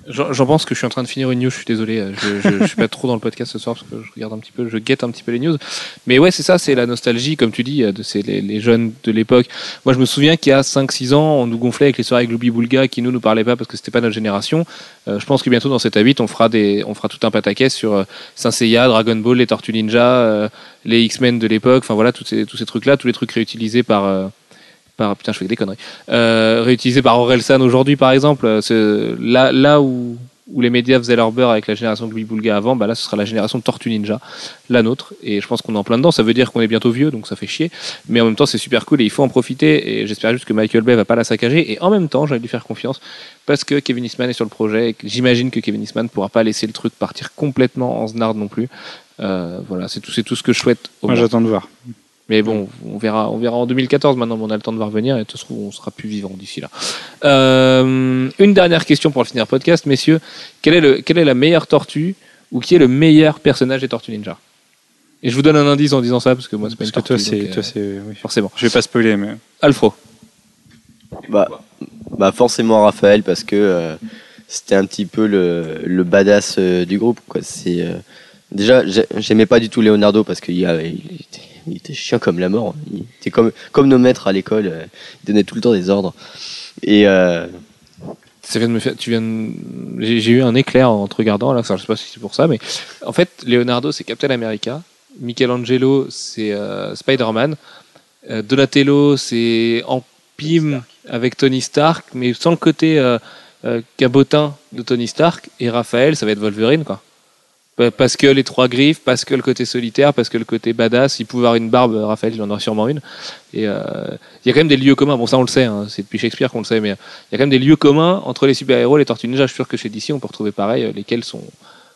J'en pense que je suis en train de finir une news, je suis désolé, euh, je, je, suis pas trop dans le podcast ce soir parce que je regarde un petit peu, je guette un petit peu les news. Mais ouais, c'est ça, c'est la nostalgie, comme tu dis, euh, de c'est les, jeunes de l'époque. Moi, je me souviens qu'il y a 5-6 ans, on nous gonflait avec les soirées Glooby Boulga qui nous nous parlaient pas parce que c'était pas notre génération. Euh, je pense que bientôt dans cette habite, on fera des, on fera tout un pataquès sur euh, Saint Seiya, Dragon Ball, les Tortues Ninja, les X-Men de l'époque, enfin voilà, tous ces, ces trucs-là, tous les trucs réutilisés par, par putain, je fais des conneries, euh, réutilisés par Orelsan aujourd'hui, par exemple. Euh, Là, là où, où les médias faisaient leur beurre avec la génération Glooby Boulga avant, bah là, ce sera la génération Tortue Ninja, la nôtre. Et je pense qu'on est en plein dedans. Ça veut dire qu'on est bientôt vieux, donc ça fait chier. Mais en même temps, c'est super cool et il faut en profiter. Et j'espère juste que Michael Bay va pas la saccager. Et en même temps, j'ai lui faire confiance parce que Kevin Eastman est sur le projet et j'imagine que Kevin Eastman pourra pas laisser le truc partir complètement en snard non plus. Euh, voilà, c'est tout, tout ce que je souhaite. Au Moi j'attends de voir. Mais bon, on verra, on verra en 2014 maintenant, mais on a le temps de voir venir et de toute façon, on sera plus vivant d'ici là. Euh, une dernière question pour finir le podcast, messieurs. Quelle est, le, quelle est la meilleure tortue ou qui est le meilleur personnage des Tortues Ninja? Et je vous donne un indice en disant ça parce que moi, c'est pas Parce une que toi tortue. c'est euh, toi c'est oui. forcément. Je vais pas spoiler mais Alfro. Bah, bah forcément Raphaël parce que euh, c'était un petit peu le, le badass euh, du groupe quoi. C'est euh, déjà j'ai- j'aimais pas du tout Leonardo parce qu'il y a- il était, il était chiant comme la mort. Il était comme comme nos maîtres à l'école. euh, il donnait tout le temps des ordres. Et euh, Ça vient de me faire, tu viens de- j'ai, j'ai eu un éclair en te regardant là, enfin, je sais pas si c'est pour ça, mais en fait, Leonardo c'est Captain America, Michelangelo c'est euh, Spider-Man, euh, Donatello c'est Empime avec Tony Stark, mais sans le côté euh, euh, cabotin de Tony Stark, et Raphaël ça va être Wolverine quoi. Pa- Parce que les trois griffes, parce que le côté solitaire, parce que le côté badass, il pouvait avoir une barbe, Raphaël il en aura sûrement une. Et euh, il y a quand même des lieux communs, bon ça on le sait, hein, c'est depuis Shakespeare qu'on le sait, mais il y a quand même des lieux communs entre les super-héros et les Tortues Ninja. Je suis sûr que chez DC, on peut retrouver pareil, euh, lesquels sont,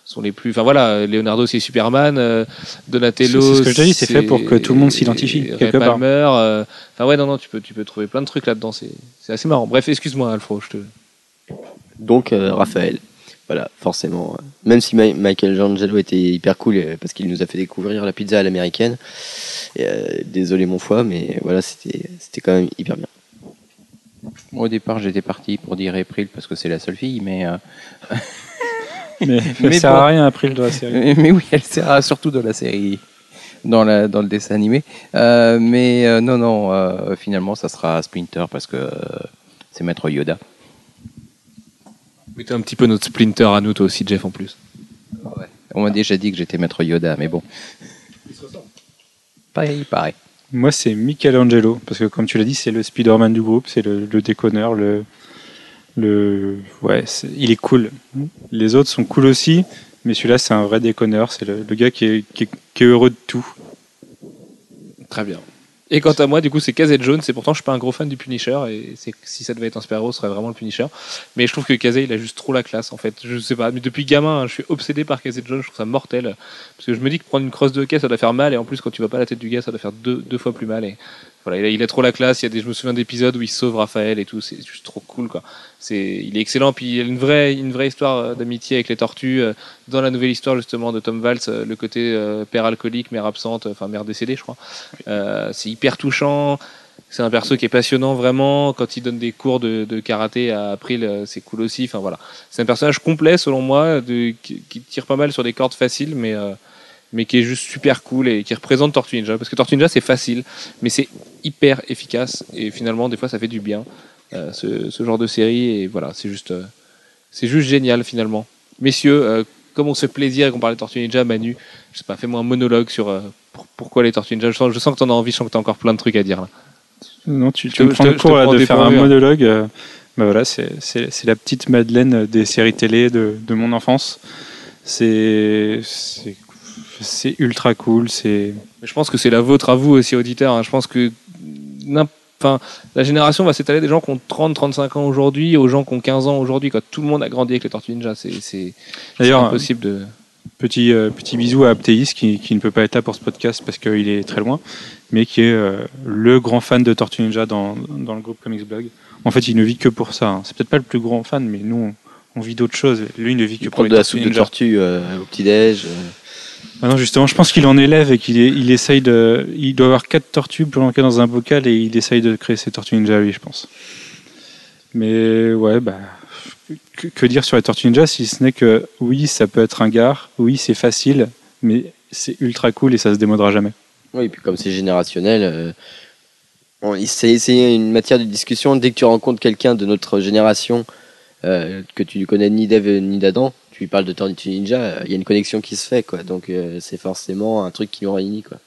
sont les plus. Enfin voilà, Leonardo c'est Superman, euh, Donatello. C'est- ce que je te dis, c'est fait pour que tout le monde s'identifie, quelque part. Palmer. euh, Enfin ouais, non, non, tu peux, tu peux trouver plein de trucs là-dedans. C'est c'est assez marrant. Bref, excuse-moi, Alfro. Je te... donc euh, Raphaël. Voilà, forcément. euh, Même si Ma- Michael Angelo était hyper cool euh, parce qu'il nous a fait découvrir la pizza à l'américaine. Euh, désolé mon foie, mais voilà, c'était c'était quand même hyper bien. Au départ, j'étais parti pour dire April parce que c'est la seule fille, mais, euh, <laughs> mais, <laughs> Mais ça sert bon. à rien après de la série. <laughs> mais oui, elle sera surtout dans la série, dans, la, dans le dessin animé. Euh, mais euh, non, non, euh, finalement, ça sera Splinter parce que euh, c'est Maître Yoda. Mais t'es un petit peu notre Splinter à nous, toi aussi, Jeff, en plus. On m'a déjà dit que j'étais Maître Yoda, mais bon. Pareil, pareil. Moi, c'est Michelangelo, parce que comme tu l'as dit, c'est le Spider-Man du groupe, c'est le, le déconneur, le, le, ouais, c'est- il est cool. Les autres sont cool aussi, mais celui-là, c'est un vrai déconneur, c'est le, le gars qui est, qui, est, qui est heureux de tout. Très bien. Et quant à moi, du coup, c'est Kazé Jones. Et pourtant, je suis pas un gros fan du Punisher. Et c'est si ça devait être un super-héros, ce serait vraiment le Punisher. Mais je trouve que Kazé, il a juste trop la classe, en fait. Je sais pas. Mais depuis gamin, hein, je suis obsédé par Kazé Jones. Je trouve ça mortel. Parce que je me dis que prendre une crosse de hockey, ça doit faire mal. Et en plus, quand tu vas pas à la tête du gars, ça doit faire deux, deux fois plus mal. Et voilà, il a, il a trop la classe. Il y a des, je me souviens d'épisodes où il sauve Raphaël et tout. C'est juste trop cool, quoi. C'est, il est excellent. Puis il y a une vraie, une vraie histoire euh, d'amitié avec les tortues. euh, Dans la nouvelle histoire, justement, de Tom Valls, euh, le côté euh, père alcoolique, mère absente, enfin mère décédée, je crois. C'est hyper touchant. C'est un perso qui est passionnant vraiment. Quand il donne des cours de, de karaté à April, c'est cool aussi. Enfin voilà, c'est un personnage complet selon moi, de, qui, qui tire pas mal sur des cordes faciles, mais euh, mais qui est juste super cool et qui représente Tortue Ninja. Parce que Tortue Ninja c'est facile, mais c'est hyper efficace et finalement des fois ça fait du bien euh, ce, ce genre de série et voilà, c'est juste euh, c'est juste génial finalement. Messieurs, euh, comme on se fait plaisir et qu'on parlait de Tortue Ninja, Manu, je sais pas, fais-moi un monologue sur pour- pourquoi les Tortues Ninja. Je sens, je sens que t'en as envie, je sens que t'as encore plein de trucs à dire là. Non, tu, Je tu te- me prends je le te- je cours te là, prends de faire un monologue. bah voilà, c'est la petite Madeleine des séries télé de, de mon enfance. C'est c'est- ultra cool. C'est Mais je pense que c'est la vôtre à vous aussi, auditeurs. hein. Je pense que enfin, la génération va s'étaler des gens qui ont 30-35 ans aujourd'hui aux gens qui ont 15 ans aujourd'hui. Quand tout le monde a grandi avec les Tortues Ninja, c'est d'ailleurs impossible de. petit euh, petit bisou à Aptéis qui, qui ne peut pas être là pour ce podcast parce qu'il est très loin, mais qui est euh, le grand fan de Tortue Ninja dans, dans le groupe Comics Blog. En fait, il ne vit que pour ça. hein. C'est peut-être pas le plus grand fan, mais nous, on, on vit d'autres choses. Lui, il ne vit que Il pour prend les de la Tortues soupe de tortue euh, au petit-déj. Ah non, justement, je pense qu'il en élève et qu'il il essaye de. Il doit avoir quatre tortues planquées dans un bocal et il essaye de créer ses tortues ninja, lui, je pense. Mais ouais, bah. Que, dire sur les tortues ninja si ce n'est que oui, ça peut être un gars, oui, c'est facile, mais c'est ultra cool et ça se démodera jamais. Oui, et puis comme c'est générationnel, euh, on- il- c'est une matière de discussion. Dès que tu rencontres quelqu'un de notre génération euh, que tu ne connais ni d'Eve ni d'Adam, tu parles de Tortue Ninja, il y a une connexion qui se fait, quoi. Donc euh, c'est forcément un truc qui nous réunit, quoi.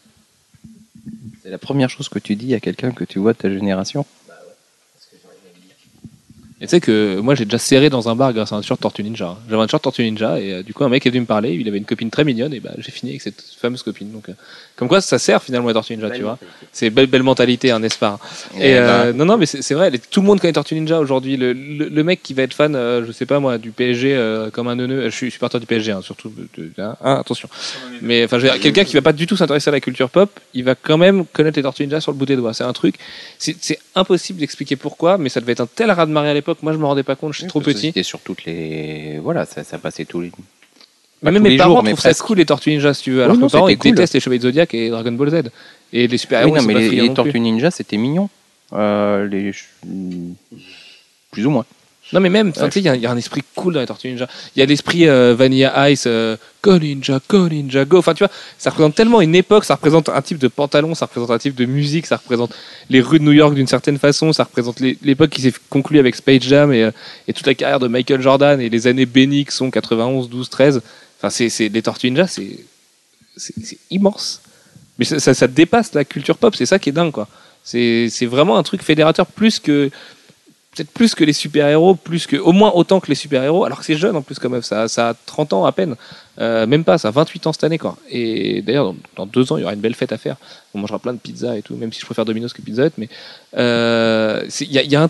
C'est la première chose que tu dis à quelqu'un que tu vois de ta génération. Et tu sais que moi j'ai déjà serré dans un bar grâce à un t-shirt Tortue Ninja. hein. J'avais un t-shirt Tortue Ninja et euh, du coup un mec est venu me parler. Il avait une copine très mignonne et bah j'ai fini avec cette fameuse copine. Donc euh, comme quoi ça sert finalement les Tortues Ninja, tu vois. C'est belle belle mentalité, hein, n'est-ce pas? Et euh, non, non, mais c'est vrai, tout le monde connaît Tortue Ninja aujourd'hui. Le, le, le mec qui va être fan, euh, je sais pas moi, du PSG comme un neuneu, je suis supporter du PSG, hein, surtout. de- hein, hein, attention. Mais enfin, quelqu'un qui va pas du tout s'intéresser à la culture pop, il va quand même connaître les Tortues Ninja sur le bout des doigts. C'est un truc, c'est c'est impossible d'expliquer pourquoi, mais ça devait être un tel raz de marée à l'époque. Moi, je me rendais pas compte, je suis trop petit. C'était sur toutes les. Voilà, ça, ça passait tous les. Bah, même mes parents jours, trouvent ça cool les Tortues Ninja, si tu veux. Alors Oui, que mes parents, ils cool. détestent les Chevaliers de Zodiac et Dragon Ball Z. Et les super héros, oui, non, mais les. Tortues Ninja, c'était mignon. Euh, les... Plus ou moins. Non, mais même, tu sais, il y a- il y, a un esprit cool dans les Tortues Ninja. Il y a l'esprit euh, Vanilla Ice, euh, Go Ninja, Go Ninja, Go. Enfin, tu vois, ça représente tellement une époque, ça représente un type de pantalon, ça représente un type de musique, ça représente les rues de New York d'une certaine façon, ça représente l'époque qui s'est conclue avec Space Jam et, euh, et toute la carrière de Michael Jordan et les années bénies qui sont 91, 12, 13. Enfin, c'est, les Tortues Ninja, c'est, immense. Mais ça, ça, ça dépasse la culture pop, c'est ça qui est dingue, quoi. C'est vraiment un truc fédérateur plus que peut-être plus que les super-héros, plus que au moins autant que les super-héros, alors que c'est jeune en plus quand même, ça, ça a 30 ans à peine, Euh, même pas, ça a 28 ans cette année quoi. Et d'ailleurs dans, dans deux ans il y aura une belle fête à faire, on mangera plein de pizzas et tout, même si je préfère Domino's que Pizza Hut, mais euh, il y, a- il y a un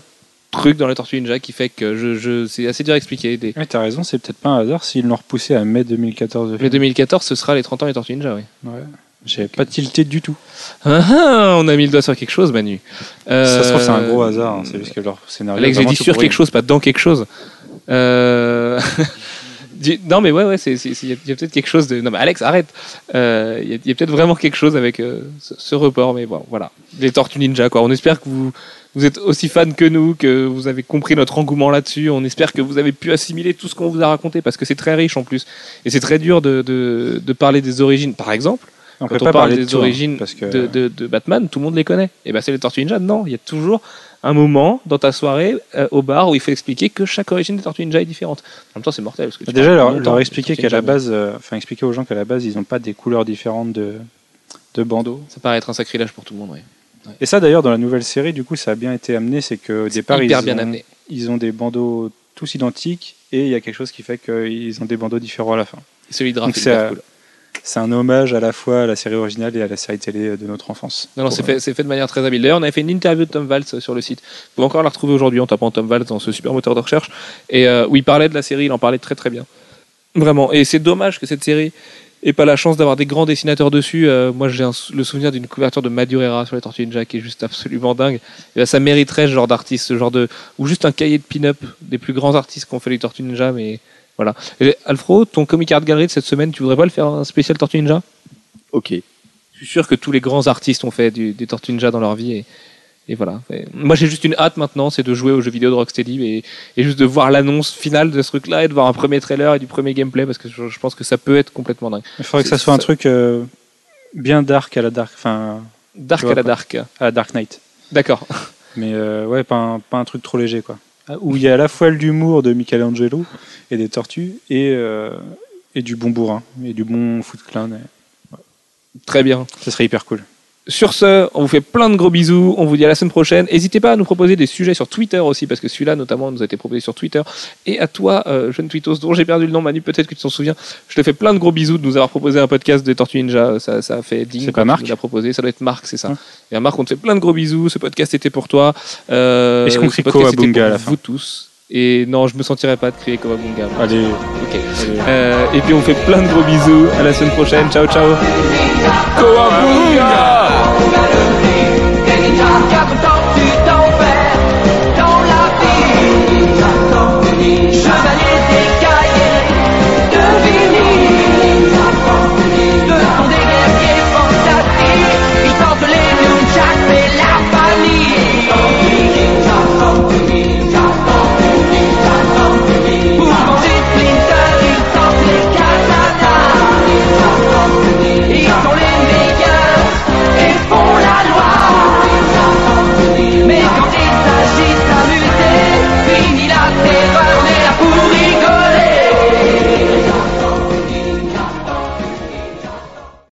truc dans les Tortues Ninja qui fait que je, je, c'est assez dur à expliquer. Des, t'as raison, c'est peut-être pas un hasard s'ils l'ont repoussé à mai 2014. de mais film. 2014 ce sera les 30 ans des Tortues Ninja, oui. Ouais. J'avais pas tilté du tout. Ah, ah, on a mis le doigt sur quelque chose Manu. Ça se trouve, c'est un gros Euh, hasard. hein, C'est juste que leur scénario. Alex, j'ai dit sur quelque chose, pas dans quelque chose. Euh... <laughs> non, mais ouais, ouais, il y a, peut-être quelque chose de. Non, mais Alex, arrête. Euh, Il y a, peut-être vraiment quelque chose avec euh, ce, ce report, mais bon, voilà. Les Tortues Ninja, quoi. On espère que vous, vous êtes aussi fan que nous, que vous avez compris notre engouement là-dessus. On espère que vous avez pu assimiler tout ce qu'on vous a raconté, parce que c'est très riche en plus. Et c'est très dur de, de, de parler des origines. Par exemple, On quand peut on pas parle parler des hein, origines parce que de, de- de Batman, tout le monde les connaît. Et ben c'est les Tortues Ninja. Non, il y a toujours un moment dans ta soirée euh, au bar où il faut expliquer que chaque origine des Tortues Ninja est différente. En même temps, c'est mortel. Parce que tu déjà leur, leur expliquer qu'à la base, euh, enfin expliquer aux gens qu'à la base ils n'ont pas des couleurs différentes de de bandeaux. Ça paraît être un sacrilège pour tout le monde. Ouais. Et ça d'ailleurs dans la nouvelle série, du coup, ça a bien été amené, c'est qu'au départ Hyper ils bien ont, amené. ils ont des bandeaux tous identiques et il y a quelque chose qui fait qu'ils ont des bandeaux différents à la fin. Celui de Raph Donc est c'est, un hommage à la fois à la série originale et à la série télé de notre enfance. Non, non, c'est fait, de manière très habile. D'ailleurs, on avait fait une interview de Tom Valls sur le site. Vous pouvez encore la retrouver aujourd'hui en tapant Tom Valls dans ce super moteur de recherche. Et euh, où il parlait de la série, il en parlait très très bien. Vraiment. Et c'est dommage que cette série ait pas la chance d'avoir des grands dessinateurs dessus. Euh, moi, j'ai le souvenir d'une couverture de Madureira sur les Tortues Ninja qui est juste absolument dingue. Et là, ça mériterait ce genre d'artiste, ce genre de ou juste un cahier de pin-up des plus grands artistes qui ont fait les Tortues Ninja. Mais voilà. Et Alfro, ton comic art gallery de cette semaine, tu voudrais pas le faire un spécial Tortues Ninja? Ok. je suis sûr que tous les grands artistes ont fait du- des Tortues Ninja dans leur vie. Et, et voilà. Et moi, j'ai juste une hâte maintenant, c'est de jouer aux jeux vidéo de Rocksteady et, et juste de voir l'annonce finale de ce truc-là et de voir un premier trailer et du premier gameplay parce que je, je pense que ça peut être complètement dingue. Il faudrait que ça soit un truc euh, bien dark à la dark, enfin Dark à la pas. dark. à la Dark Knight. D'accord. Mais euh, ouais, pas un, pas un truc trop léger quoi. Ah, Où il y a à la fois l'humour de Michelangelo et des tortues et, euh, et du bon bourrin et du bon foot clown. et Très bien. Ça serait hyper cool. Sur ce, on vous fait plein de gros bisous. On vous dit à la semaine prochaine. N'hésitez pas à nous proposer des sujets sur Twitter aussi, parce que celui-là, notamment, nous a été proposé sur Twitter. Et à toi, euh, jeune tweetos, dont j'ai perdu le nom, Manu, peut-être que tu t'en souviens. Je te fais plein de gros bisous de nous avoir proposé un podcast de Tortue Ninja. Ça, ça a fait digne. C'est pas Marc nous l'as proposé. Ça doit être Marc, c'est ça. Et à Marc, on te fait plein de gros bisous. Ce podcast était pour toi. Euh, Est-ce qu'on crie Kowabunga à la fin Vous tous. Et non, je me sentirais pas de crier Kowabunga. Allez, Ok. allez. Euh, et puis on fait plein de gros bisous. À la semaine prochaine. Ciao, ciao. Kowabunga Capital